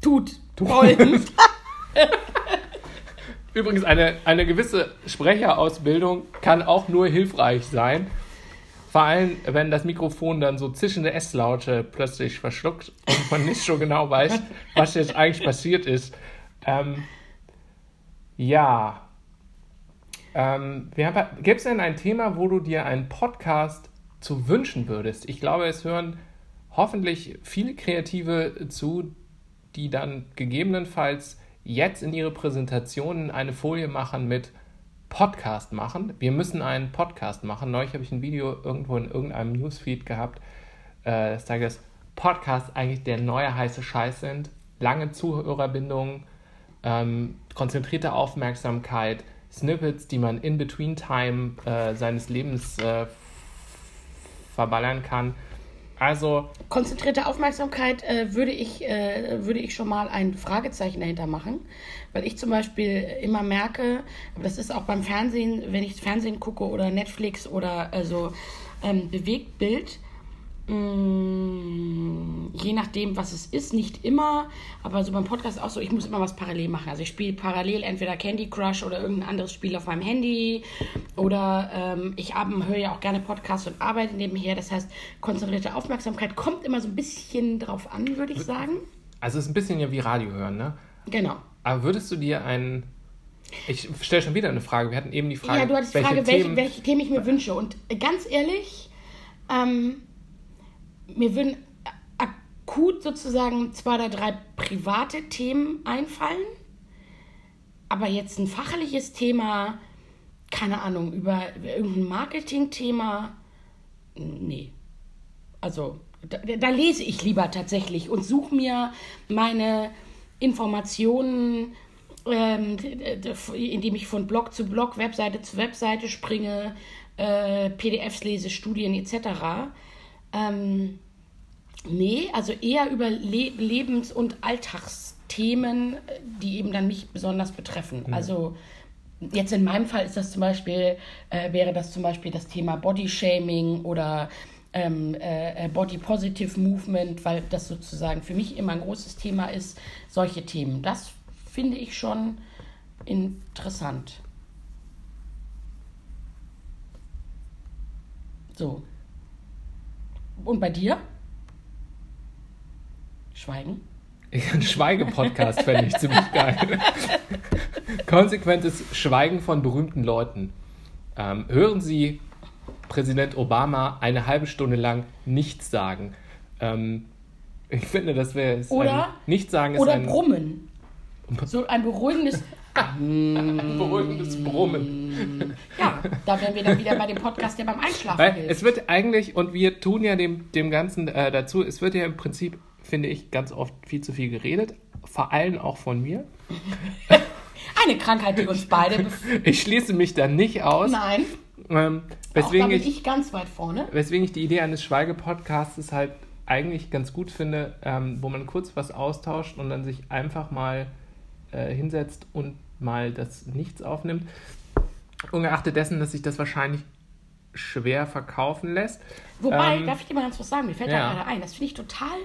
Tut. Tut. Übrigens, eine, eine gewisse Sprecherausbildung kann auch nur hilfreich sein. Vor allem, wenn das Mikrofon dann so zischende S-Laute plötzlich verschluckt und man nicht so genau weiß, was jetzt eigentlich passiert ist. Ähm, ja. Ähm, Gibt es denn ein Thema, wo du dir einen Podcast zu wünschen würdest? Ich glaube, es hören hoffentlich viele Kreative zu, die dann gegebenenfalls jetzt in ihre Präsentationen eine Folie machen mit Podcast machen. Wir müssen einen Podcast machen. Neulich habe ich ein Video irgendwo in irgendeinem Newsfeed gehabt, äh, das sagt, dass Podcasts eigentlich der neue heiße Scheiß sind. Lange Zuhörerbindungen, ähm, konzentrierte Aufmerksamkeit, Snippets, die man in Between Time äh, seines Lebens äh, verballern kann. Also. Konzentrierte Aufmerksamkeit äh, würde, ich, äh, würde ich schon mal ein Fragezeichen dahinter machen, weil ich zum Beispiel immer merke, das ist auch beim Fernsehen, wenn ich Fernsehen gucke oder Netflix oder also ähm, Bewegtbild, Mm, je nachdem, was es ist, nicht immer, aber so beim Podcast auch so, ich muss immer was parallel machen. Also ich spiele parallel entweder Candy Crush oder irgendein anderes Spiel auf meinem Handy oder ähm, ich höre ja auch gerne Podcasts und arbeite nebenher. Das heißt, konzentrierte Aufmerksamkeit kommt immer so ein bisschen drauf an, würde ich sagen. Also es ist ein bisschen ja wie Radio hören, ne? Genau. Aber würdest du dir einen Ich stelle schon wieder eine Frage. Wir hatten eben die Frage, ja, du hattest die Frage, welche, Themen, welche Themen ich mir wünsche. Und ganz ehrlich, ähm, mir würden akut sozusagen zwei oder drei private Themen einfallen. Aber jetzt ein fachliches Thema, keine Ahnung, über irgendein Marketing-Thema, nee. Also, da, da, lese ich lieber tatsächlich und suche mir meine Informationen, ähm, indem ich von Blog zu Blog, Webseite zu Webseite springe, äh, PDFs lese, Studien etc. Ähm, nee, also eher über Le Lebens- und Alltagsthemen, die eben dann mich besonders betreffen. Mhm. Also jetzt in meinem Fall ist das zum Beispiel, äh, wäre das zum Beispiel das Thema Bodyshaming oder ähm, äh, Body Positive Movement, weil das sozusagen für mich immer ein großes Thema ist, solche Themen. Das finde ich schon interessant. So. Und bei dir? Schweigen? Ein Schweige-Podcast fände ich ziemlich geil. Konsequentes Schweigen von berühmten Leuten. Ähm, hören Sie Präsident Obama eine halbe Stunde lang nichts sagen. Ähm, ich finde, das wäre Oder nichts sagen ist Oder ein, Brummen. So ein beruhigendes. Ein beruhigendes Brummen. Ja, da wären wir dann wieder bei dem Podcast, der beim Einschlafen Weil hilft. Es wird eigentlich, und wir tun ja dem, dem Ganzen äh, dazu, es wird ja im Prinzip, finde ich, ganz oft viel zu viel geredet. Vor allem auch von mir. Eine Krankheit, die uns beide. ich schließe mich da nicht aus. Nein. Ähm, weswegen Auch da bin ich, ich, ganz weit vorne. Weswegen ich die Idee eines Schweigepodcasts halt eigentlich ganz gut finde, ähm, wo man kurz was austauscht und dann sich einfach mal äh, hinsetzt und mal das Nichts aufnimmt. Ungeachtet dessen, dass sich das wahrscheinlich schwer verkaufen lässt. Wobei, ähm, darf ich dir mal ganz was sagen? Mir fällt ja. da gerade ein. Das finde ich total,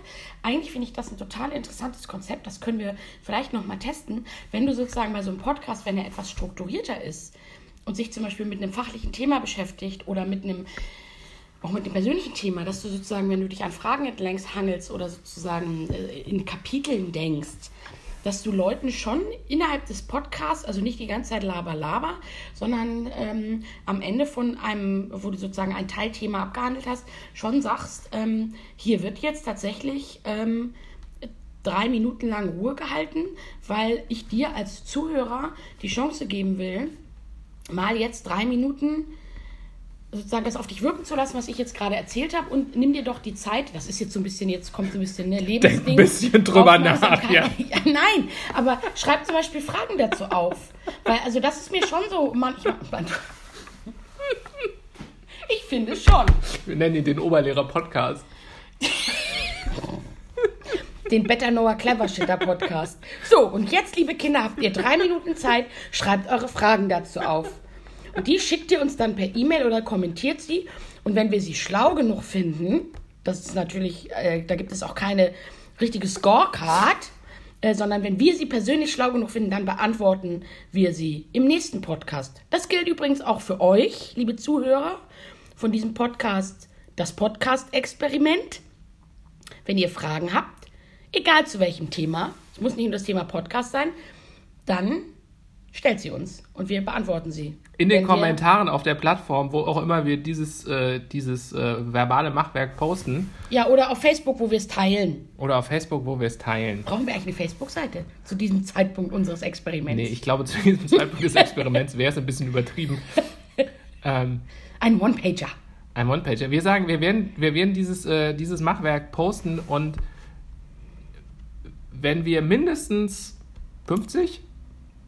eigentlich finde ich das ein total interessantes Konzept. Das können wir vielleicht nochmal testen. Wenn du sozusagen bei so einem Podcast, wenn er etwas strukturierter ist, und sich zum Beispiel mit einem fachlichen Thema beschäftigt oder mit einem auch mit dem persönlichen Thema, dass du sozusagen, wenn du dich an Fragen entlängst hangelst oder sozusagen äh, in Kapiteln denkst, dass du Leuten schon innerhalb des Podcasts, also nicht die ganze Zeit laber, laber, sondern ähm, am Ende von einem, wo du sozusagen ein Teilthema abgehandelt hast, schon sagst, ähm, hier wird jetzt tatsächlich ähm, drei Minuten lang Ruhe gehalten, weil ich dir als Zuhörer die Chance geben will, mal jetzt drei Minuten sozusagen das auf dich wirken zu lassen, was ich jetzt gerade erzählt habe und nimm dir doch die Zeit, das ist jetzt so ein bisschen, jetzt kommt so ein bisschen ne Lebensding. Denk ein bisschen drüber nach, ja. ja. Nein, aber schreib zum Beispiel Fragen dazu auf, weil also das ist mir schon so manchmal... Ich finde schon. Wir nennen ihn den Oberlehrer-Podcast. den Better Noah Clever Shitter Podcast. So, und jetzt, liebe Kinder, habt ihr drei Minuten Zeit, schreibt eure Fragen dazu auf. Und die schickt ihr uns dann per E-Mail oder kommentiert sie. Und wenn wir sie schlau genug finden, das ist natürlich, äh, da gibt es auch keine richtige Scorecard, äh, sondern wenn wir sie persönlich schlau genug finden, dann beantworten wir sie im nächsten Podcast. Das gilt übrigens auch für euch, liebe Zuhörer von diesem Podcast, das Podcast-Experiment. Wenn ihr Fragen habt, egal zu welchem Thema, es muss nicht nur das Thema Podcast sein, dann stellt sie uns und wir beantworten sie. In den Kommentaren auf der Plattform, wo auch immer wir dieses, äh, dieses äh, verbale Machwerk posten. Ja, oder auf Facebook, wo wir es teilen. Oder auf Facebook, wo wir es teilen. Brauchen wir eigentlich eine Facebook-Seite zu diesem Zeitpunkt unseres Experiments? Nee, ich glaube, zu diesem Zeitpunkt des Experiments wäre es ein bisschen übertrieben. ähm, ein One-Pager. Ein One-Pager. Wir sagen, wir werden, wir werden dieses, äh, dieses Machwerk posten und wenn wir mindestens 50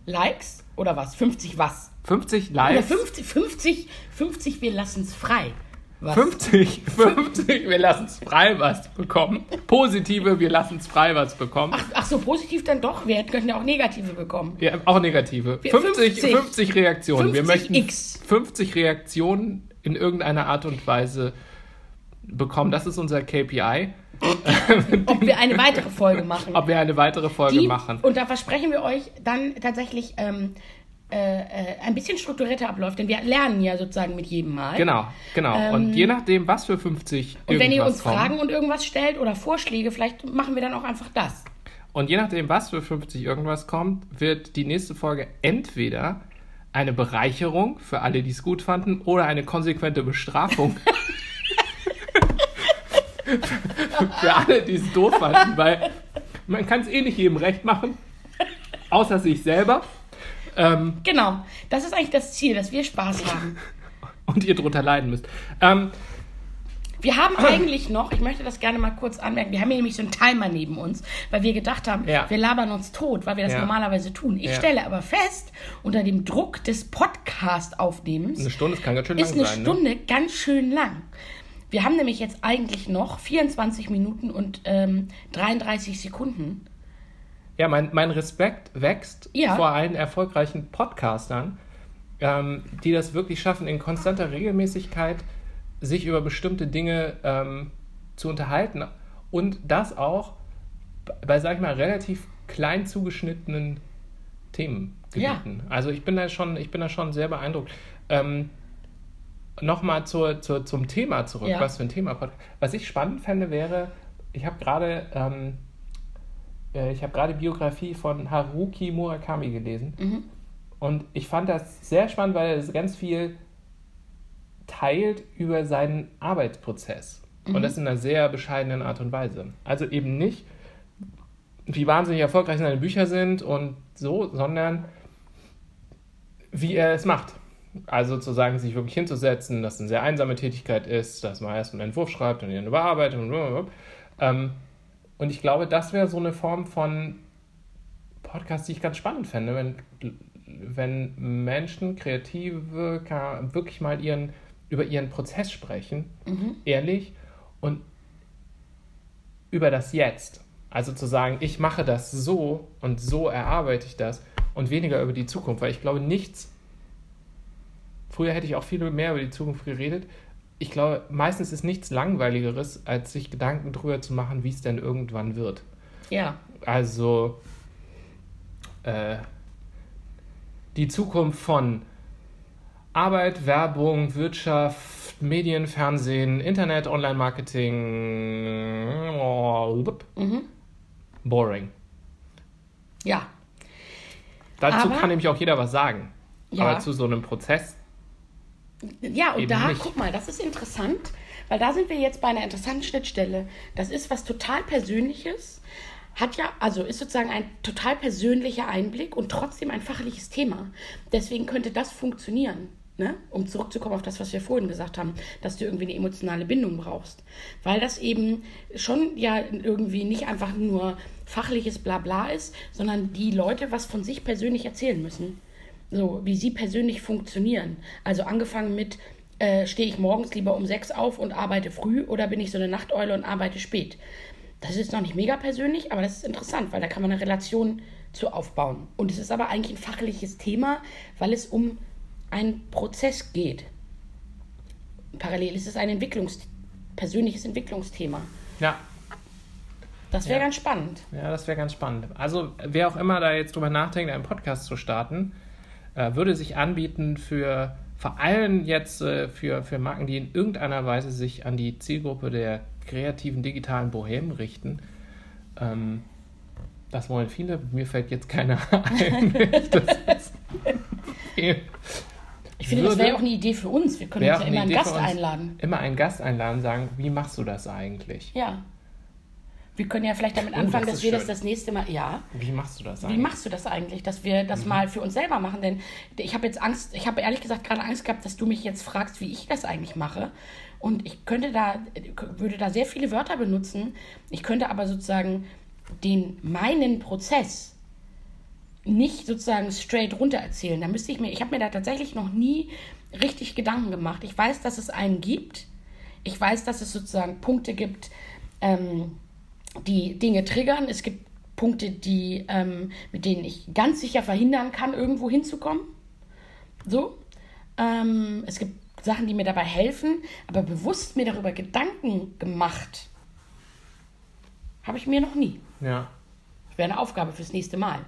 Likes oder was? 50 was? 50 Likes. Oder 50, 50, 50 wir lassen es frei. Was? 50, 50, wir lassen es frei was bekommen. Positive, wir lassen es frei was bekommen. Ach, ach, so, positiv dann doch. Wir könnten ja auch negative bekommen. Ja, auch negative. 50, 50, 50 Reaktionen. 50 wir möchten X. 50 Reaktionen in irgendeiner Art und Weise bekommen. Das ist unser KPI. ob wir eine weitere Folge machen. Ob wir eine weitere Folge Die, machen. Und da versprechen wir euch dann tatsächlich ähm, äh, äh, ein bisschen strukturierter abläuft, denn wir lernen ja sozusagen mit jedem Mal. Genau, genau. Ähm, und je nachdem, was für 50 Und wenn ihr uns kommen, Fragen und irgendwas stellt oder Vorschläge, vielleicht machen wir dann auch einfach das. Und je nachdem, was für 50 irgendwas kommt, wird die nächste Folge entweder eine Bereicherung für alle, die es gut fanden, oder eine konsequente Bestrafung. für alle, die es doof fanden, weil man kann es eh nicht jedem recht machen, außer sich selber. Ähm, genau, das ist eigentlich das Ziel, dass wir Spaß haben. Und ihr drunter leiden müsst. Ähm, wir haben eigentlich noch, ich möchte das gerne mal kurz anmerken, wir haben hier nämlich so einen Timer neben uns, weil wir gedacht haben, ja. wir labern uns tot, weil wir das ja. normalerweise tun. Ich ja. stelle aber fest, unter dem Druck des Podcast-Aufnehmens. Eine Stunde kann ganz schön lang ist eine sein, ne? Stunde ne? ganz schön lang. Wir haben nämlich jetzt eigentlich noch 24 Minuten und ähm, 33 Sekunden. Ja, mein, mein Respekt wächst vor allen erfolgreichen Podcastern, ähm, die das wirklich schaffen, in konstanter Regelmäßigkeit sich über bestimmte Dinge ähm, zu unterhalten und das auch bei, sag ich mal, relativ klein zugeschnittenen Themengebieten. Ja. Also ich bin da schon, ich bin da schon sehr beeindruckt. Ähm, Nochmal zur, zur, zum Thema zurück, ja. was für ein Thema. Was ich spannend fände, wäre, ich habe gerade ähm, äh, ich habe gerade Biografie von Haruki Murakami gelesen. Mhm. Und ich fand das sehr spannend, weil es ganz viel teilt über seinen Arbeitsprozess. Mhm. Und das in einer sehr bescheidenen Art und Weise. Also eben nicht, wie wahnsinnig erfolgreich seine Bücher sind und so, sondern wie er es macht. Also sozusagen sich wirklich hinzusetzen, dass es eine sehr einsame Tätigkeit ist, dass man erst einen Entwurf schreibt und ihn überarbeitet und ähm, und ich glaube, das wäre so eine Form von Podcast, die ich ganz spannend fände, wenn, wenn Menschen, Kreative wirklich mal ihren, über ihren Prozess sprechen, mhm. ehrlich und über das Jetzt. Also zu sagen, ich mache das so und so erarbeite ich das und weniger über die Zukunft, weil ich glaube, nichts. Früher hätte ich auch viel mehr über die Zukunft geredet, ich glaube, meistens ist nichts Langweiligeres, als sich Gedanken darüber zu machen, wie es denn irgendwann wird. Ja. Also äh, die Zukunft von Arbeit, Werbung, Wirtschaft, Medien, Fernsehen, Internet, Online-Marketing. Oh, mhm. Boring. Ja. Dazu Aber, kann nämlich auch jeder was sagen. Ja. Aber zu so einem Prozess ja, und da, nicht. guck mal, das ist interessant, weil da sind wir jetzt bei einer interessanten Schnittstelle. Das ist was total Persönliches, hat ja, also ist sozusagen ein total persönlicher Einblick und trotzdem ein fachliches Thema. Deswegen könnte das funktionieren. Ne? um zurückzukommen auf das, was wir vorhin gesagt haben, dass du irgendwie eine emotionale Bindung brauchst. Weil das eben schon ja irgendwie nicht einfach nur fachliches Blabla ist, sondern die Leute was von sich persönlich erzählen müssen. So, wie sie persönlich funktionieren. Also angefangen mit, äh, stehe ich morgens lieber um sechs auf und arbeite früh oder bin ich so eine Nachteule und arbeite spät. Das ist noch nicht mega persönlich, aber das ist interessant, weil da kann man eine Relation zu aufbauen. Und es ist aber eigentlich ein fachliches Thema, weil es um einen Prozess geht. Parallel ist es ein Entwicklungs persönliches Entwicklungsthema. Ja. Das wäre ja. ganz spannend. Ja, das wäre ganz spannend. Also, wer auch immer da jetzt drüber nachdenkt, einen Podcast zu starten, würde sich anbieten für vor allem jetzt äh, für, für Marken, die in irgendeiner Weise sich an die Zielgruppe der kreativen digitalen Bohemen richten. Ähm, das wollen viele, mir fällt jetzt keiner ein. ich finde, das wäre auch eine Idee für uns. Wir können uns ja immer einen Gast einladen. Immer einen Gast einladen, sagen, wie machst du das eigentlich? Ja. Wir können ja vielleicht damit oh, anfangen, das dass wir schön. das das nächste Mal. Ja. Wie machst du das eigentlich? Wie machst du das eigentlich, dass wir das mhm. mal für uns selber machen? Denn ich habe jetzt Angst, ich habe ehrlich gesagt gerade Angst gehabt, dass du mich jetzt fragst, wie ich das eigentlich mache. Und ich könnte da, würde da sehr viele Wörter benutzen. Ich könnte aber sozusagen den meinen Prozess nicht sozusagen straight runter erzählen. Da müsste ich mir, ich habe mir da tatsächlich noch nie richtig Gedanken gemacht. Ich weiß, dass es einen gibt. Ich weiß, dass es sozusagen Punkte gibt, ähm, die Dinge triggern. Es gibt Punkte, die, ähm, mit denen ich ganz sicher verhindern kann, irgendwo hinzukommen. So. Ähm, es gibt Sachen, die mir dabei helfen, aber bewusst mir darüber Gedanken gemacht habe ich mir noch nie. Ja. Das wäre eine Aufgabe fürs nächste Mal.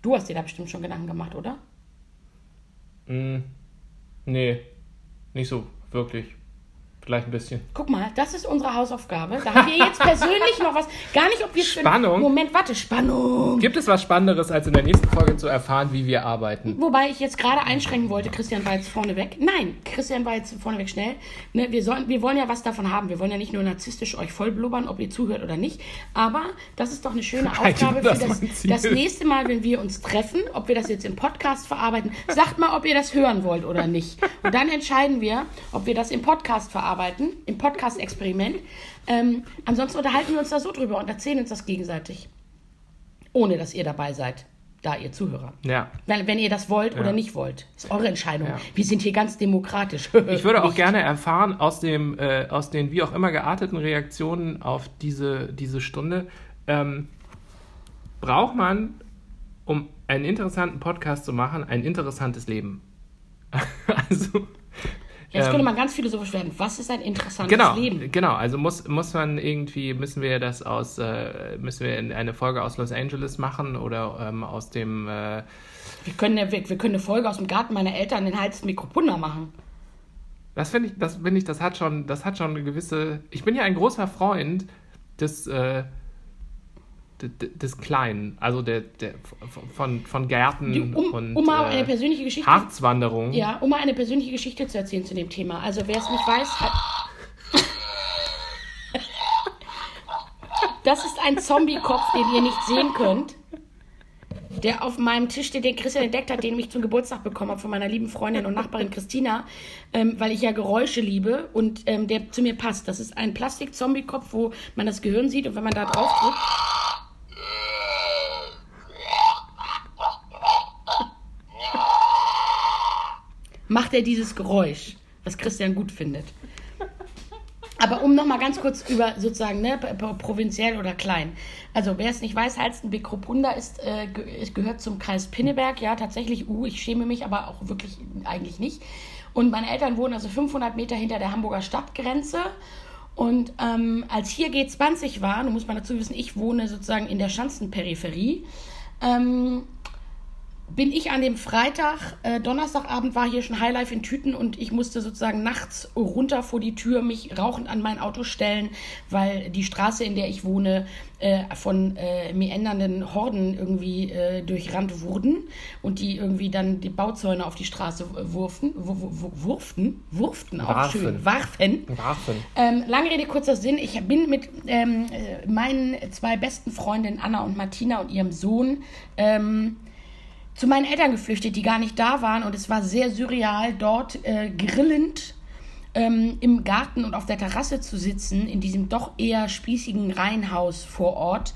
Du hast dir da bestimmt schon Gedanken gemacht, oder? Mm, nee, nicht so wirklich. Gleich ein bisschen. Guck mal, das ist unsere Hausaufgabe. Da haben wir jetzt persönlich noch was. Gar nicht, ob wir Spannung. Moment, warte, Spannung. Gibt es was Spannenderes, als in der nächsten Folge zu erfahren, wie wir arbeiten? Wobei ich jetzt gerade einschränken wollte, Christian war jetzt vorneweg. Nein, Christian war jetzt vorneweg schnell. Ne, wir, sollen, wir wollen ja was davon haben. Wir wollen ja nicht nur narzisstisch euch voll blubbern, ob ihr zuhört oder nicht. Aber das ist doch eine schöne Aufgabe das für das, das nächste Mal, wenn wir uns treffen, ob wir das jetzt im Podcast verarbeiten. Sagt mal, ob ihr das hören wollt oder nicht. Und dann entscheiden wir, ob wir das im Podcast verarbeiten arbeiten, im Podcast-Experiment. Ähm, ansonsten unterhalten wir uns da so drüber und erzählen uns das gegenseitig. Ohne dass ihr dabei seid, da ihr Zuhörer. Ja. Wenn, wenn ihr das wollt ja. oder nicht wollt. ist eure Entscheidung. Ja. Wir sind hier ganz demokratisch. ich würde auch gerne erfahren aus, dem, äh, aus den wie auch immer gearteten Reaktionen auf diese, diese Stunde. Ähm, braucht man, um einen interessanten Podcast zu machen, ein interessantes Leben? also Jetzt ähm, könnte man ganz philosophisch werden. Was ist ein interessantes genau, Leben? Genau, also muss, muss man irgendwie, müssen wir das aus, äh, müssen wir eine Folge aus Los Angeles machen oder ähm, aus dem. Äh, wir, können eine, wir, wir können eine Folge aus dem Garten meiner Eltern in Hals Mikropunda machen. Das finde ich, das finde ich, das hat schon, das hat schon eine gewisse. Ich bin ja ein großer Freund des. Äh, des Kleinen, also der, der von, von Gärten Die, um, und um mal eine persönliche Geschichte, Harzwanderung. Ja, um mal eine persönliche Geschichte zu erzählen zu dem Thema. Also wer es nicht weiß, hat, das ist ein Zombie-Kopf, den ihr nicht sehen könnt, der auf meinem Tisch steht, den Christian entdeckt hat, den ich zum Geburtstag bekommen habe von meiner lieben Freundin und Nachbarin Christina, ähm, weil ich ja Geräusche liebe und ähm, der zu mir passt. Das ist ein Plastik-Zombie-Kopf, wo man das Gehirn sieht und wenn man da drauf drückt, macht er dieses Geräusch, was Christian gut findet. Aber um nochmal ganz kurz über sozusagen ne, provinziell oder klein. Also wer es nicht weiß, Halstenbeck-Kropunda ist, äh, gehört zum Kreis Pinneberg. Ja, tatsächlich, uh, ich schäme mich, aber auch wirklich eigentlich nicht. Und meine Eltern wohnen also 500 Meter hinter der Hamburger Stadtgrenze. Und ähm, als hier G20 war, nun muss man dazu wissen, ich wohne sozusagen in der Schanzenperipherie. Ähm, bin ich an dem Freitag, äh, Donnerstagabend war hier schon Highlife in Tüten und ich musste sozusagen nachts runter vor die Tür mich rauchend an mein Auto stellen, weil die Straße, in der ich wohne, äh, von äh, meändernden Horden irgendwie äh, durchrannt wurden und die irgendwie dann die Bauzäune auf die Straße wurften, wurften, wurften auch warfen. schön, warfen. warfen. Ähm, lange Rede, kurzer Sinn, ich bin mit ähm, äh, meinen zwei besten Freundinnen Anna und Martina und ihrem Sohn ähm, zu meinen Eltern geflüchtet, die gar nicht da waren. Und es war sehr surreal, dort äh, grillend ähm, im Garten und auf der Terrasse zu sitzen, in diesem doch eher spießigen Reihenhaus vor Ort.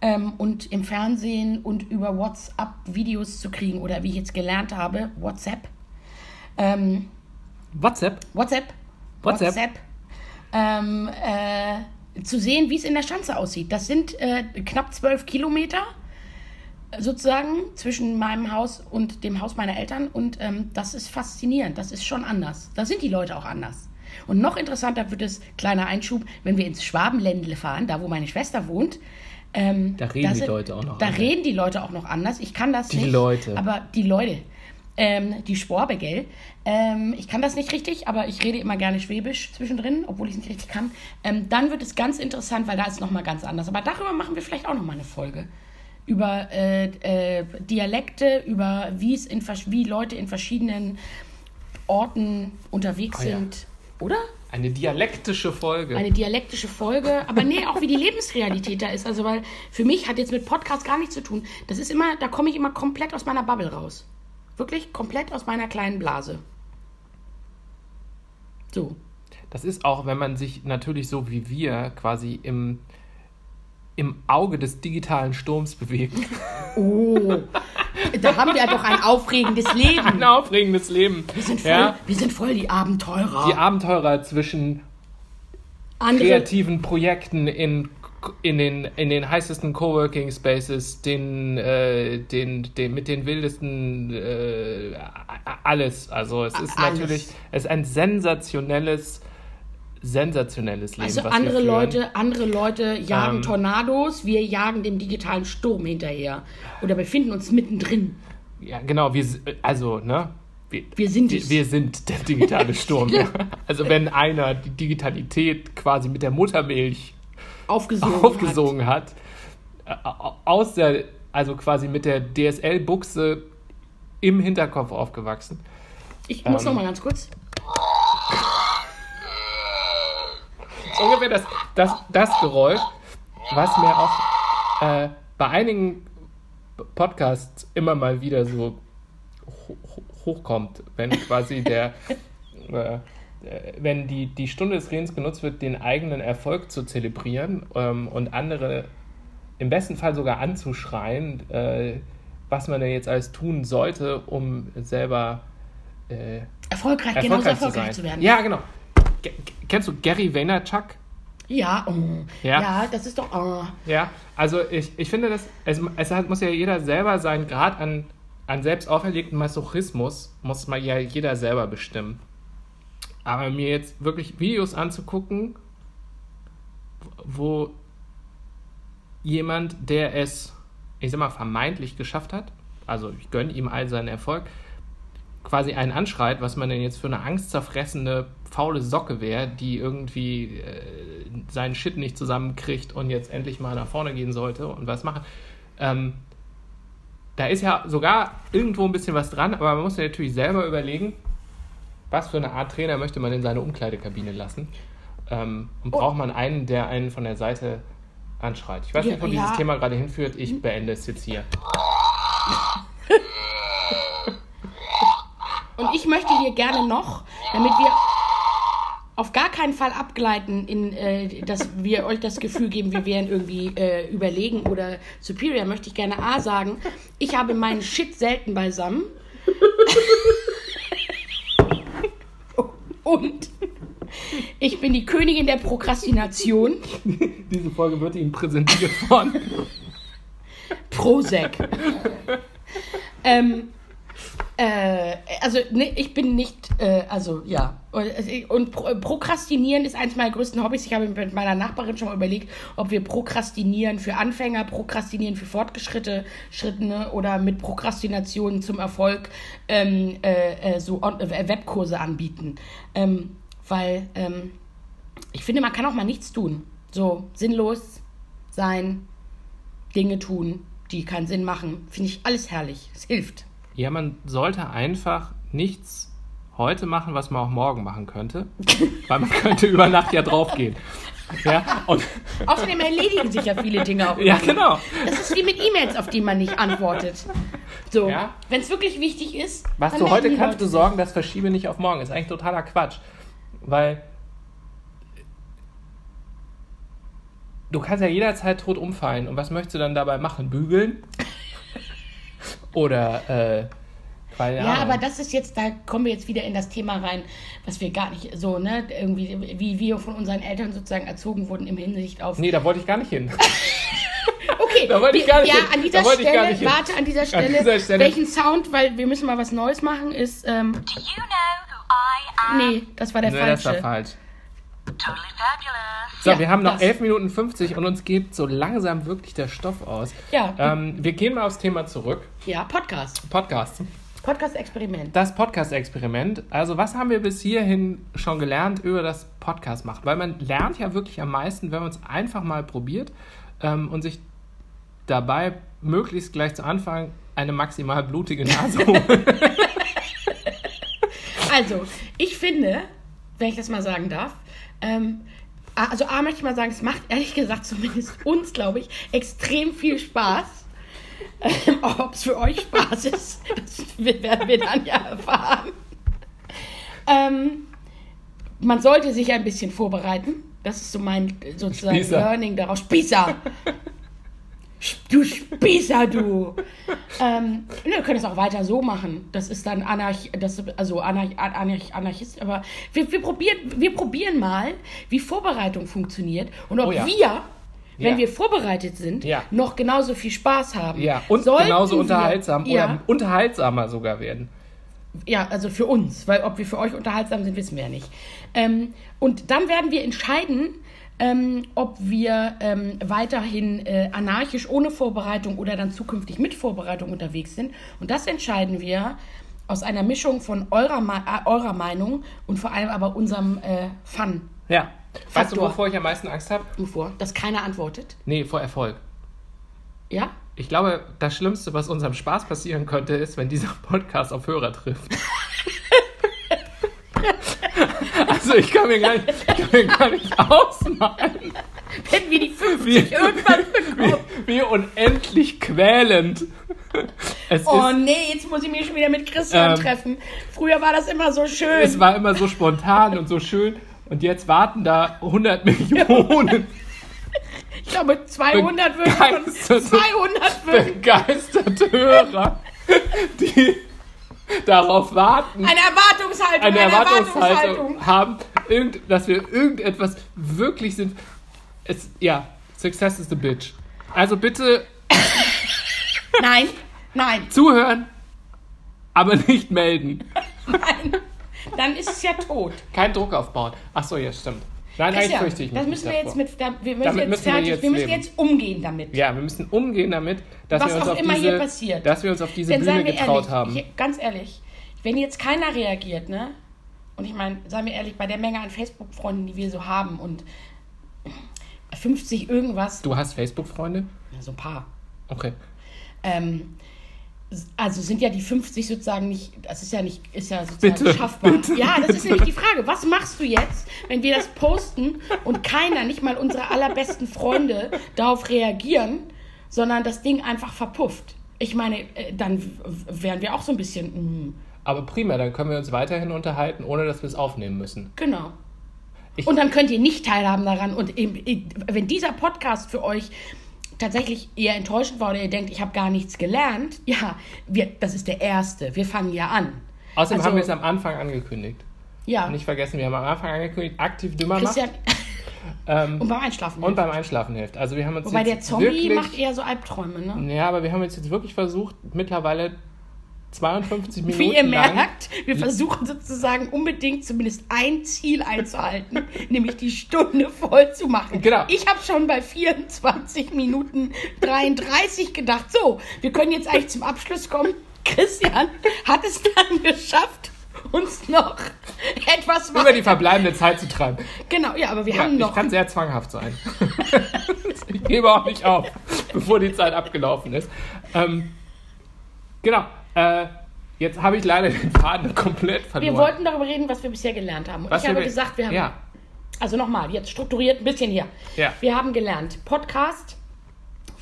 Ähm, und im Fernsehen und über WhatsApp Videos zu kriegen oder wie ich jetzt gelernt habe, WhatsApp. Ähm, WhatsApp? WhatsApp. WhatsApp. WhatsApp. Ähm, äh, zu sehen, wie es in der Schanze aussieht. Das sind äh, knapp zwölf Kilometer sozusagen zwischen meinem Haus und dem Haus meiner Eltern und ähm, das ist faszinierend. Das ist schon anders. Da sind die Leute auch anders. Und noch interessanter wird es, kleiner Einschub, wenn wir ins Schwabenländle fahren, da wo meine Schwester wohnt. Ähm, da reden da sind, die Leute auch noch Da anders. reden die Leute auch noch anders. Ich kann das die nicht. Die Leute. Aber die Leute. Ähm, die Schwabe, gell? Ähm, ich kann das nicht richtig, aber ich rede immer gerne Schwäbisch zwischendrin, obwohl ich es nicht richtig kann. Ähm, dann wird es ganz interessant, weil da ist es nochmal ganz anders. Aber darüber machen wir vielleicht auch nochmal eine Folge über äh, äh, Dialekte, über wie es in wie Leute in verschiedenen Orten unterwegs oh, sind, ja. oder? Eine dialektische Folge. Eine dialektische Folge, aber nee, auch wie die Lebensrealität da ist. Also, weil für mich hat jetzt mit Podcast gar nichts zu tun. Das ist immer, da komme ich immer komplett aus meiner Bubble raus. Wirklich komplett aus meiner kleinen Blase. So. Das ist auch, wenn man sich natürlich so wie wir quasi im im Auge des digitalen Sturms bewegen. Oh, da haben wir doch ein aufregendes Leben. Ein aufregendes Leben. Wir sind voll, ja. wir sind voll die Abenteurer. Die Abenteurer zwischen Andere. kreativen Projekten in, in, den, in den heißesten Coworking Spaces, den, äh, den, den, mit den wildesten äh, alles. Also es ist alles. natürlich es ist ein sensationelles sensationelles Leben. Also andere Leute, andere Leute jagen ähm, Tornados, wir jagen dem digitalen Sturm hinterher oder befinden uns mittendrin. Ja, genau, wir also, ne? wir, wir sind wir, wir, sind der digitale Sturm. ja. Also wenn einer die Digitalität quasi mit der Muttermilch aufgesogen, aufgesogen hat, hat äh, aus der, also quasi mit der DSL-Buchse im Hinterkopf aufgewachsen. Ich muss ähm, noch mal ganz kurz. So ungefähr das, das, das Geräusch, was mir auch äh, bei einigen Podcasts immer mal wieder so hochkommt, wenn quasi der, äh, wenn die, die Stunde des Redens genutzt wird, den eigenen Erfolg zu zelebrieren ähm, und andere im besten Fall sogar anzuschreien, äh, was man denn jetzt alles tun sollte, um selber äh, erfolgreich, erfolgreich, erfolgreich zu, zu, werden. Ja, genau. Kennst du Gary Vaynerchuk? Ja, oh. ja, ja. das ist doch. Oh. Ja, also ich, ich finde, dass es, es hat, muss ja jeder selber seinen Grad an an selbst auferlegten Masochismus muss mal ja jeder selber bestimmen. Aber mir jetzt wirklich Videos anzugucken, wo jemand, der es, ich sag mal, vermeintlich geschafft hat, also ich gönne ihm all seinen Erfolg, quasi einen anschreit, was man denn jetzt für eine angstzerfressene, faule Socke wäre, die irgendwie äh, seinen Shit nicht zusammenkriegt und jetzt endlich mal nach vorne gehen sollte und was machen. Ähm, da ist ja sogar irgendwo ein bisschen was dran, aber man muss ja natürlich selber überlegen, was für eine Art Trainer möchte man in seine Umkleidekabine lassen. Ähm, und oh. braucht man einen, der einen von der Seite anschreit. Ich weiß nicht, wo ja. dieses Thema gerade hinführt. Ich beende es jetzt hier. Und ich möchte hier gerne noch, damit wir auf gar keinen Fall abgleiten, in, äh, dass wir euch das Gefühl geben, wir wären irgendwie äh, überlegen oder superior, möchte ich gerne A sagen. Ich habe meinen Shit selten beisammen. Und ich bin die Königin der Prokrastination. Diese Folge wird Ihnen präsentiert von Prosec. ähm, äh, also ne, ich bin nicht, äh, also ja. Und Pro Prokrastinieren ist eines meiner größten Hobbys. Ich habe mit meiner Nachbarin schon mal überlegt, ob wir Prokrastinieren für Anfänger, Prokrastinieren für Fortgeschrittene Schrittene oder mit Prokrastination zum Erfolg ähm, äh, äh so äh, Webkurse anbieten. Ähm, weil ähm, ich finde, man kann auch mal nichts tun. So sinnlos sein, Dinge tun, die keinen Sinn machen. Finde ich alles herrlich. Es hilft. Ja, man sollte einfach nichts heute machen, was man auch morgen machen könnte, weil man könnte über Nacht ja draufgehen. Ja, und Außerdem erledigen sich ja viele Dinge auch. Ja, genau. Das ist wie mit E-Mails, auf die man nicht antwortet. So, ja. wenn es wirklich wichtig ist. Was du heute kannst du sorgen, das verschiebe nicht auf morgen. Ist eigentlich totaler Quatsch. Weil du kannst ja jederzeit tot umfallen. Und was möchtest du dann dabei machen? Bügeln? Oder, äh, weil, ja, ja, aber das ist jetzt, da kommen wir jetzt wieder in das Thema rein, was wir gar nicht so, ne, irgendwie, wie wir von unseren Eltern sozusagen erzogen wurden im Hinsicht auf. Nee, da wollte ich gar nicht hin. okay, da wollte ich gar nicht ja, hin. an dieser Stelle, warte, an dieser Stelle, an dieser Stelle, welchen Sound, weil wir müssen mal was Neues machen, ist, ähm, Do you know who I am? Nee, das war der nee, falsche. Das war falsch. Totally fabulous. So, ja, wir haben noch das. 11 Minuten 50 und uns geht so langsam wirklich der Stoff aus. Ja. Ähm, wir gehen mal aufs Thema zurück. Ja, Podcast. Podcast. Podcast-Experiment. Das Podcast-Experiment. Also, was haben wir bis hierhin schon gelernt über das Podcast machen? Weil man lernt ja wirklich am meisten, wenn man es einfach mal probiert ähm, und sich dabei möglichst gleich zu Anfang eine maximal blutige Nase holt. also, ich finde, wenn ich das mal sagen darf, ähm, also A möchte ich mal sagen, es macht ehrlich gesagt zumindest uns, glaube ich, extrem viel Spaß. Ähm, Ob es für euch Spaß ist, das werden wir dann ja erfahren. Ähm, man sollte sich ein bisschen vorbereiten. Das ist so mein sozusagen Spießer. Learning daraus. Spießer! Du Spießer, du! ähm, wir können es auch weiter so machen. Das ist dann Anarch, das, also Anarch, Anarch, Anarchist, aber wir, wir, probieren, wir probieren mal, wie Vorbereitung funktioniert und ob oh ja. wir, wenn ja. wir vorbereitet sind, ja. noch genauso viel Spaß haben. Ja, und Sollten genauso unterhaltsam wir, oder unterhaltsamer sogar werden. Ja, also für uns, weil ob wir für euch unterhaltsam sind, wissen wir ja nicht. Ähm, und dann werden wir entscheiden, ähm, ob wir ähm, weiterhin äh, anarchisch ohne Vorbereitung oder dann zukünftig mit Vorbereitung unterwegs sind. Und das entscheiden wir aus einer Mischung von eurer, äh, eurer Meinung und vor allem aber unserem äh, Fun. Ja. Faktor. Weißt du, wovor ich am meisten Angst habe? Wovor? Dass keiner antwortet? Nee, vor Erfolg. Ja? Ich glaube, das Schlimmste, was unserem Spaß passieren könnte, ist, wenn dieser Podcast auf Hörer trifft. also ich kann mir gar nicht, ich kann mir gar nicht ausmalen. Wenn wir die 50 wie, irgendwann bekommen. Wie, wie unendlich quälend. Es oh ist, nee, jetzt muss ich mich schon wieder mit Christian ähm, treffen. Früher war das immer so schön. Es war immer so spontan und so schön. Und jetzt warten da 100 Millionen. Ich glaube, 200 würden von 200 würden. Begeisterte Hörer, die darauf warten. Eine Erwartungshaltung. Eine, eine Erwartungshaltung, haben, irgend, dass wir irgendetwas wirklich sind. Es, ja, Success is the bitch. Also bitte. Nein, nein. Zuhören, aber nicht melden. Nein, dann ist es ja tot. Kein Druck aufbauen. Ach so, ja, stimmt. Nein, eigentlich fürchte ich mich Das müssen wir jetzt mit, da, wir müssen damit jetzt fertig, wir, jetzt wir müssen leben. jetzt umgehen damit. Ja, wir müssen umgehen damit, dass Was wir uns auf immer diese, hier passiert. dass wir uns auf diese Denn Bühne getraut ehrlich, haben. Ich, ganz ehrlich, wenn jetzt keiner reagiert, ne? Und ich meine, seien wir ehrlich, bei der Menge an Facebook-Freunden, die wir so haben und 50 irgendwas. Du hast Facebook-Freunde? Ja, so ein paar. Okay. Ähm, also sind ja die 50 sozusagen nicht, das ist ja nicht, ist ja sozusagen bitte, schaffbar. Bitte, ja, das bitte. ist nämlich die Frage. Was machst du jetzt, wenn wir das posten und keiner, nicht mal unsere allerbesten Freunde, darauf reagieren, sondern das Ding einfach verpufft? Ich meine, äh, dann wären wir auch so ein bisschen. Mm. Aber prima, dann können wir uns weiterhin unterhalten, ohne dass wir es aufnehmen müssen. Genau. Ich und dann könnt ihr nicht teilhaben daran. Und wenn dieser Podcast für euch tatsächlich eher enttäuschend war oder ihr denkt, ich habe gar nichts gelernt, ja, wir, das ist der erste. Wir fangen ja an. Außerdem also, haben wir es am Anfang angekündigt. Ja. Nicht vergessen, wir haben am Anfang angekündigt, aktiv dümmer Christian, ähm, und beim Einschlafen hilft. Und beim Einschlafen hilft. Also wir haben uns Wobei der Zombie wirklich, macht eher so Albträume, ne? Ja, aber wir haben uns jetzt wirklich versucht, mittlerweile 52 Minuten. Wie ihr merkt, wir versuchen sozusagen unbedingt zumindest ein Ziel einzuhalten, nämlich die Stunde voll zu machen. Genau. Ich habe schon bei 24 Minuten 33 gedacht, so, wir können jetzt eigentlich zum Abschluss kommen. Christian hat es dann geschafft, uns noch etwas über die verbleibende Zeit zu treiben. Genau, ja, aber wir ja, haben noch. Ich kann sehr zwanghaft sein. ich gebe auch nicht auf, bevor die Zeit abgelaufen ist. Ähm, genau. Äh, jetzt habe ich leider den Faden komplett verloren. Wir wollten darüber reden, was wir bisher gelernt haben. Und was ich habe gesagt, wir haben. Ja. Also nochmal, jetzt strukturiert ein bisschen hier. Ja. Wir haben gelernt, Podcast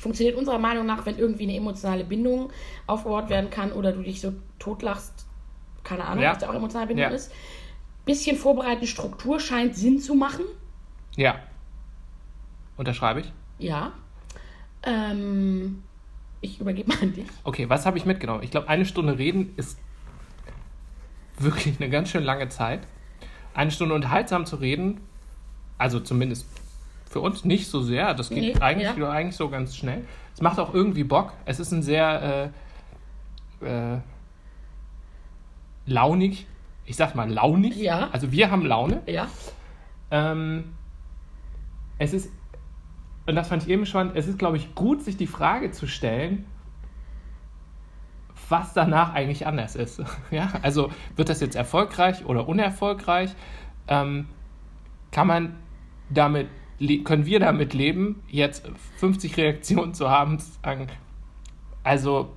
funktioniert unserer Meinung nach, wenn irgendwie eine emotionale Bindung aufgebaut werden kann oder du dich so totlachst, keine Ahnung, ja. was da auch emotionale Bindung ja. ist. Bisschen vorbereitende Struktur scheint Sinn zu machen. Ja. Unterschreibe ich? Ja. Ähm, ich übergebe mal an dich. Okay, was habe ich mitgenommen? Ich glaube, eine Stunde reden ist wirklich eine ganz schön lange Zeit. Eine Stunde unterhaltsam zu reden, also zumindest für uns nicht so sehr. Das geht nee, eigentlich, ja. eigentlich so ganz schnell. Es macht auch irgendwie Bock. Es ist ein sehr äh, äh, launig, ich sag mal launig. Ja. Also wir haben Laune. Ja. Ähm, es ist und das fand ich eben spannend, es ist, glaube ich, gut, sich die Frage zu stellen, was danach eigentlich anders ist. ja, also wird das jetzt erfolgreich oder unerfolgreich? Ähm, kann man damit, können wir damit leben, jetzt 50 Reaktionen zu haben, zu sagen, also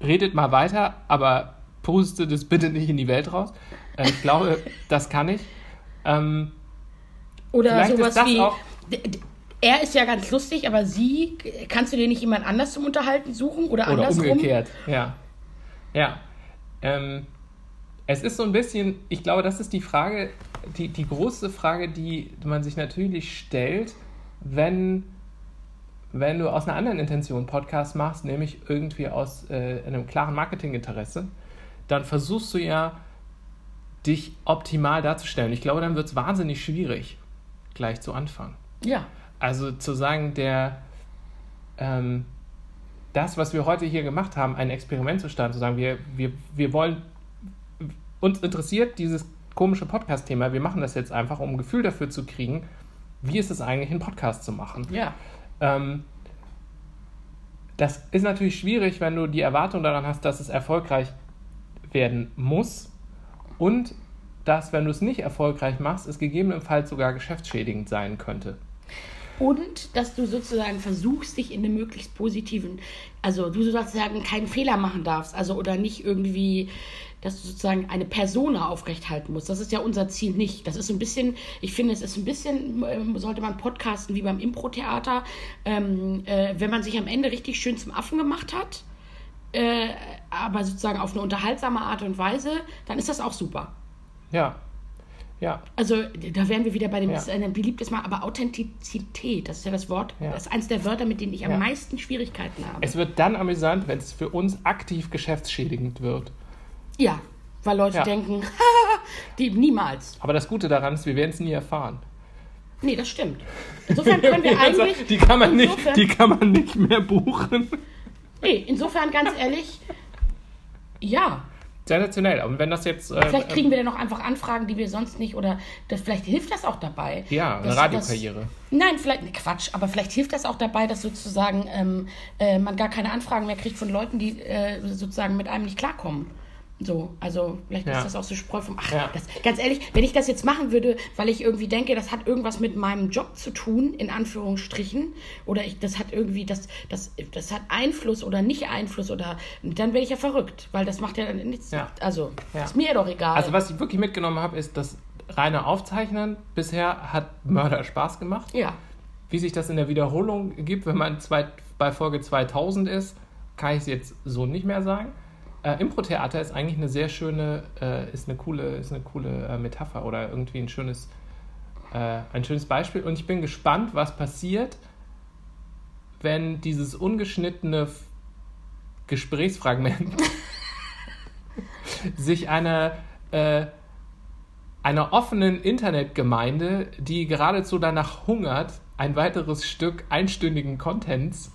redet mal weiter, aber postet es bitte nicht in die Welt raus. Äh, ich glaube, das kann ich. Ähm, oder sowas wie, auch, er ist ja ganz lustig, aber sie, kannst du dir nicht jemand anders zum Unterhalten suchen oder, oder andersrum? Umgekehrt, ja. Ja. Ähm, es ist so ein bisschen, ich glaube, das ist die Frage, die, die große Frage, die man sich natürlich stellt, wenn, wenn du aus einer anderen Intention Podcast machst, nämlich irgendwie aus äh, einem klaren Marketinginteresse, dann versuchst du ja, dich optimal darzustellen. Ich glaube, dann wird es wahnsinnig schwierig, gleich zu Anfang. Ja. Also zu sagen, der ähm, das, was wir heute hier gemacht haben, ein Experiment zu starten, zu sagen, wir, wir, wir wollen, uns interessiert dieses komische Podcast-Thema, wir machen das jetzt einfach, um ein Gefühl dafür zu kriegen, wie ist es eigentlich, einen Podcast zu machen. Ja. Ähm, das ist natürlich schwierig, wenn du die Erwartung daran hast, dass es erfolgreich werden muss und dass, wenn du es nicht erfolgreich machst, es gegebenenfalls sogar geschäftsschädigend sein könnte. Und dass du sozusagen versuchst, dich in einem möglichst positiven, also du sozusagen keinen Fehler machen darfst, also oder nicht irgendwie, dass du sozusagen eine Persona aufrechthalten musst. Das ist ja unser Ziel nicht. Das ist ein bisschen, ich finde, es ist ein bisschen, ähm, sollte man podcasten wie beim Impro-Theater, ähm, äh, wenn man sich am Ende richtig schön zum Affen gemacht hat, äh, aber sozusagen auf eine unterhaltsame Art und Weise, dann ist das auch super. Ja. Ja. Also da wären wir wieder bei dem ja. ein beliebtes Mal, aber Authentizität, das ist ja das Wort, ja. das ist eins der Wörter, mit denen ich am meisten Schwierigkeiten habe. Es wird dann amüsant, wenn es für uns aktiv geschäftsschädigend wird. Ja, weil Leute denken, die niemals. Aber das Gute daran ist, wir werden es nie erfahren. Nee, das stimmt. Insofern können wir eigentlich. Die kann man, nicht, die kann man nicht mehr buchen. Nee, insofern ganz ehrlich, ja, Sensationell. Und wenn das jetzt. Äh, vielleicht kriegen wir dann noch einfach Anfragen, die wir sonst nicht, oder das, vielleicht hilft das auch dabei. Ja, eine Radiokarriere. Nein, vielleicht, ne, Quatsch, aber vielleicht hilft das auch dabei, dass sozusagen ähm, äh, man gar keine Anfragen mehr kriegt von Leuten, die äh, sozusagen mit einem nicht klarkommen. So, also vielleicht ja. ist das auch so Spreu vom. Ach, ja. das, ganz ehrlich, wenn ich das jetzt machen würde, weil ich irgendwie denke, das hat irgendwas mit meinem Job zu tun, in Anführungsstrichen, oder ich, das hat irgendwie, das, das, das hat Einfluss oder nicht Einfluss, oder dann werde ich ja verrückt, weil das macht ja dann nichts. Ja. Also, ist mir doch egal. Also, was ich wirklich mitgenommen habe, ist, das reine Aufzeichnen bisher hat Mörder Spaß gemacht. Ja. Wie sich das in der Wiederholung gibt, wenn man zwei, bei Folge 2000 ist, kann ich es jetzt so nicht mehr sagen. Äh, Impro-Theater ist eigentlich eine sehr schöne, äh, ist eine coole, ist eine coole äh, Metapher oder irgendwie ein schönes, äh, ein schönes Beispiel. Und ich bin gespannt, was passiert, wenn dieses ungeschnittene Gesprächsfragment sich einer, äh, einer offenen Internetgemeinde, die geradezu danach hungert, ein weiteres Stück einstündigen Contents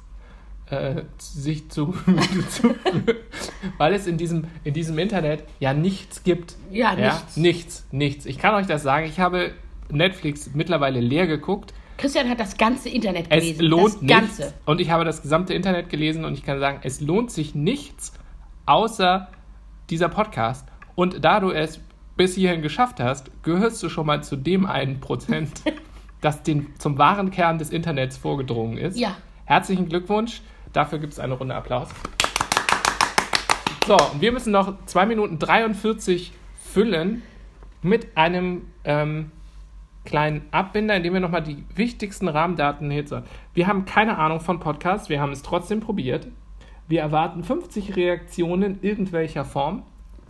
äh, sich zu, zu weil es in diesem, in diesem Internet ja nichts gibt. Ja, ja, nichts. Nichts, nichts. Ich kann euch das sagen, ich habe Netflix mittlerweile leer geguckt. Christian hat das ganze Internet gelesen. Es lohnt das nichts. Ganze. Und ich habe das gesamte Internet gelesen und ich kann sagen, es lohnt sich nichts außer dieser Podcast. Und da du es bis hierhin geschafft hast, gehörst du schon mal zu dem einen Prozent, das den, zum wahren Kern des Internets vorgedrungen ist. Ja. Herzlichen Glückwunsch. Dafür gibt es eine Runde Applaus. So, und wir müssen noch 2 Minuten 43 füllen mit einem ähm, kleinen Abbinder, in dem wir nochmal die wichtigsten Rahmendaten sagen. Wir haben keine Ahnung von Podcasts, wir haben es trotzdem probiert. Wir erwarten 50 Reaktionen irgendwelcher Form.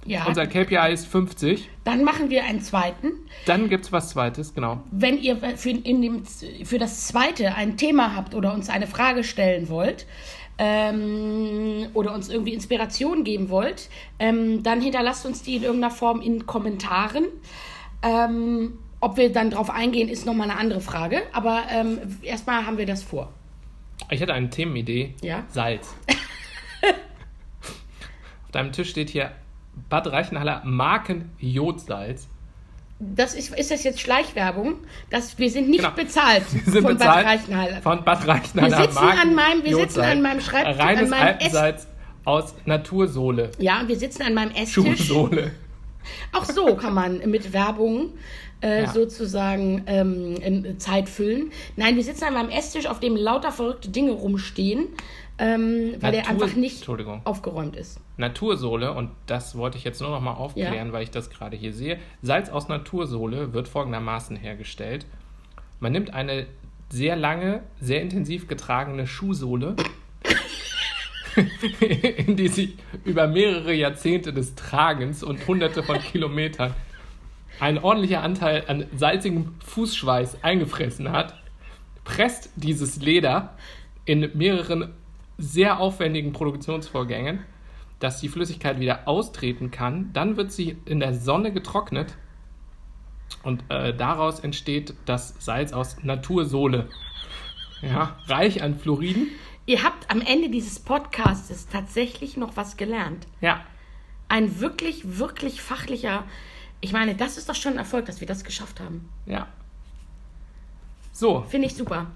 Ja. Unser KPI ist 50. Dann machen wir einen zweiten. Dann gibt es was Zweites, genau. Wenn ihr für, dem, für das Zweite ein Thema habt oder uns eine Frage stellen wollt, ähm, oder uns irgendwie Inspiration geben wollt, ähm, dann hinterlasst uns die in irgendeiner Form in Kommentaren. Ähm, ob wir dann drauf eingehen, ist nochmal eine andere Frage. Aber ähm, erstmal haben wir das vor. Ich hatte eine Themenidee. Ja? Salz. Auf deinem Tisch steht hier Bad Reichenhaller Marken Jodsalz. Das ist, ist das jetzt Schleichwerbung? Das, wir sind nicht genau. bezahlt wir sind von bezahlt Bad Reichenhaller. Von Bad Reichenhaller. Wir sitzen, an meinem, wir sitzen an meinem Schreibtisch. Reines an meinem Alpensalz aus Natursohle. Ja, und wir sitzen an meinem Esstisch. Schuhsohle. Auch so kann man mit Werbung äh, ja. sozusagen ähm, Zeit füllen. Nein, wir sitzen an meinem Esstisch, auf dem lauter verrückte Dinge rumstehen ähm, weil Natur, er einfach nicht aufgeräumt ist. Natursohle, und das wollte ich jetzt nur noch mal aufklären, ja. weil ich das gerade hier sehe. Salz aus Natursohle wird folgendermaßen hergestellt. Man nimmt eine sehr lange, sehr intensiv getragene Schuhsohle, in die sich über mehrere Jahrzehnte des Tragens und hunderte von Kilometern ein ordentlicher Anteil an salzigem Fußschweiß eingefressen hat, presst dieses Leder in mehreren sehr aufwendigen Produktionsvorgängen, dass die Flüssigkeit wieder austreten kann. Dann wird sie in der Sonne getrocknet und äh, daraus entsteht das Salz aus Natursohle. Ja, reich an Fluoriden. Ihr habt am Ende dieses Podcasts tatsächlich noch was gelernt. Ja. Ein wirklich, wirklich fachlicher. Ich meine, das ist doch schon ein Erfolg, dass wir das geschafft haben. Ja. So. Finde ich super.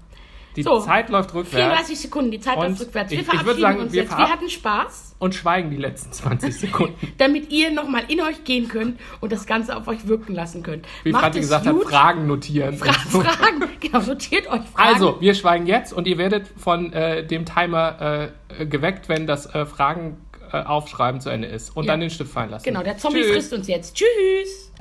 Die so, Zeit läuft rückwärts. 34 Sekunden, die Zeit läuft rückwärts. Wir ich, verabschieden ich sagen, uns wir jetzt. Wir hatten Spaß. Und schweigen die letzten 20 Sekunden. Damit ihr nochmal in euch gehen könnt und das Ganze auf euch wirken lassen könnt. Wie Franzi gesagt gut. hat, Fragen notieren. Fra Fragen, genau, notiert euch Fragen. Also, wir schweigen jetzt und ihr werdet von äh, dem Timer äh, geweckt, wenn das äh, Fragen äh, aufschreiben zu Ende ist. Und ja. dann den Stift fallen lassen. Genau, der Zombie Tschüss. frisst uns jetzt. Tschüss.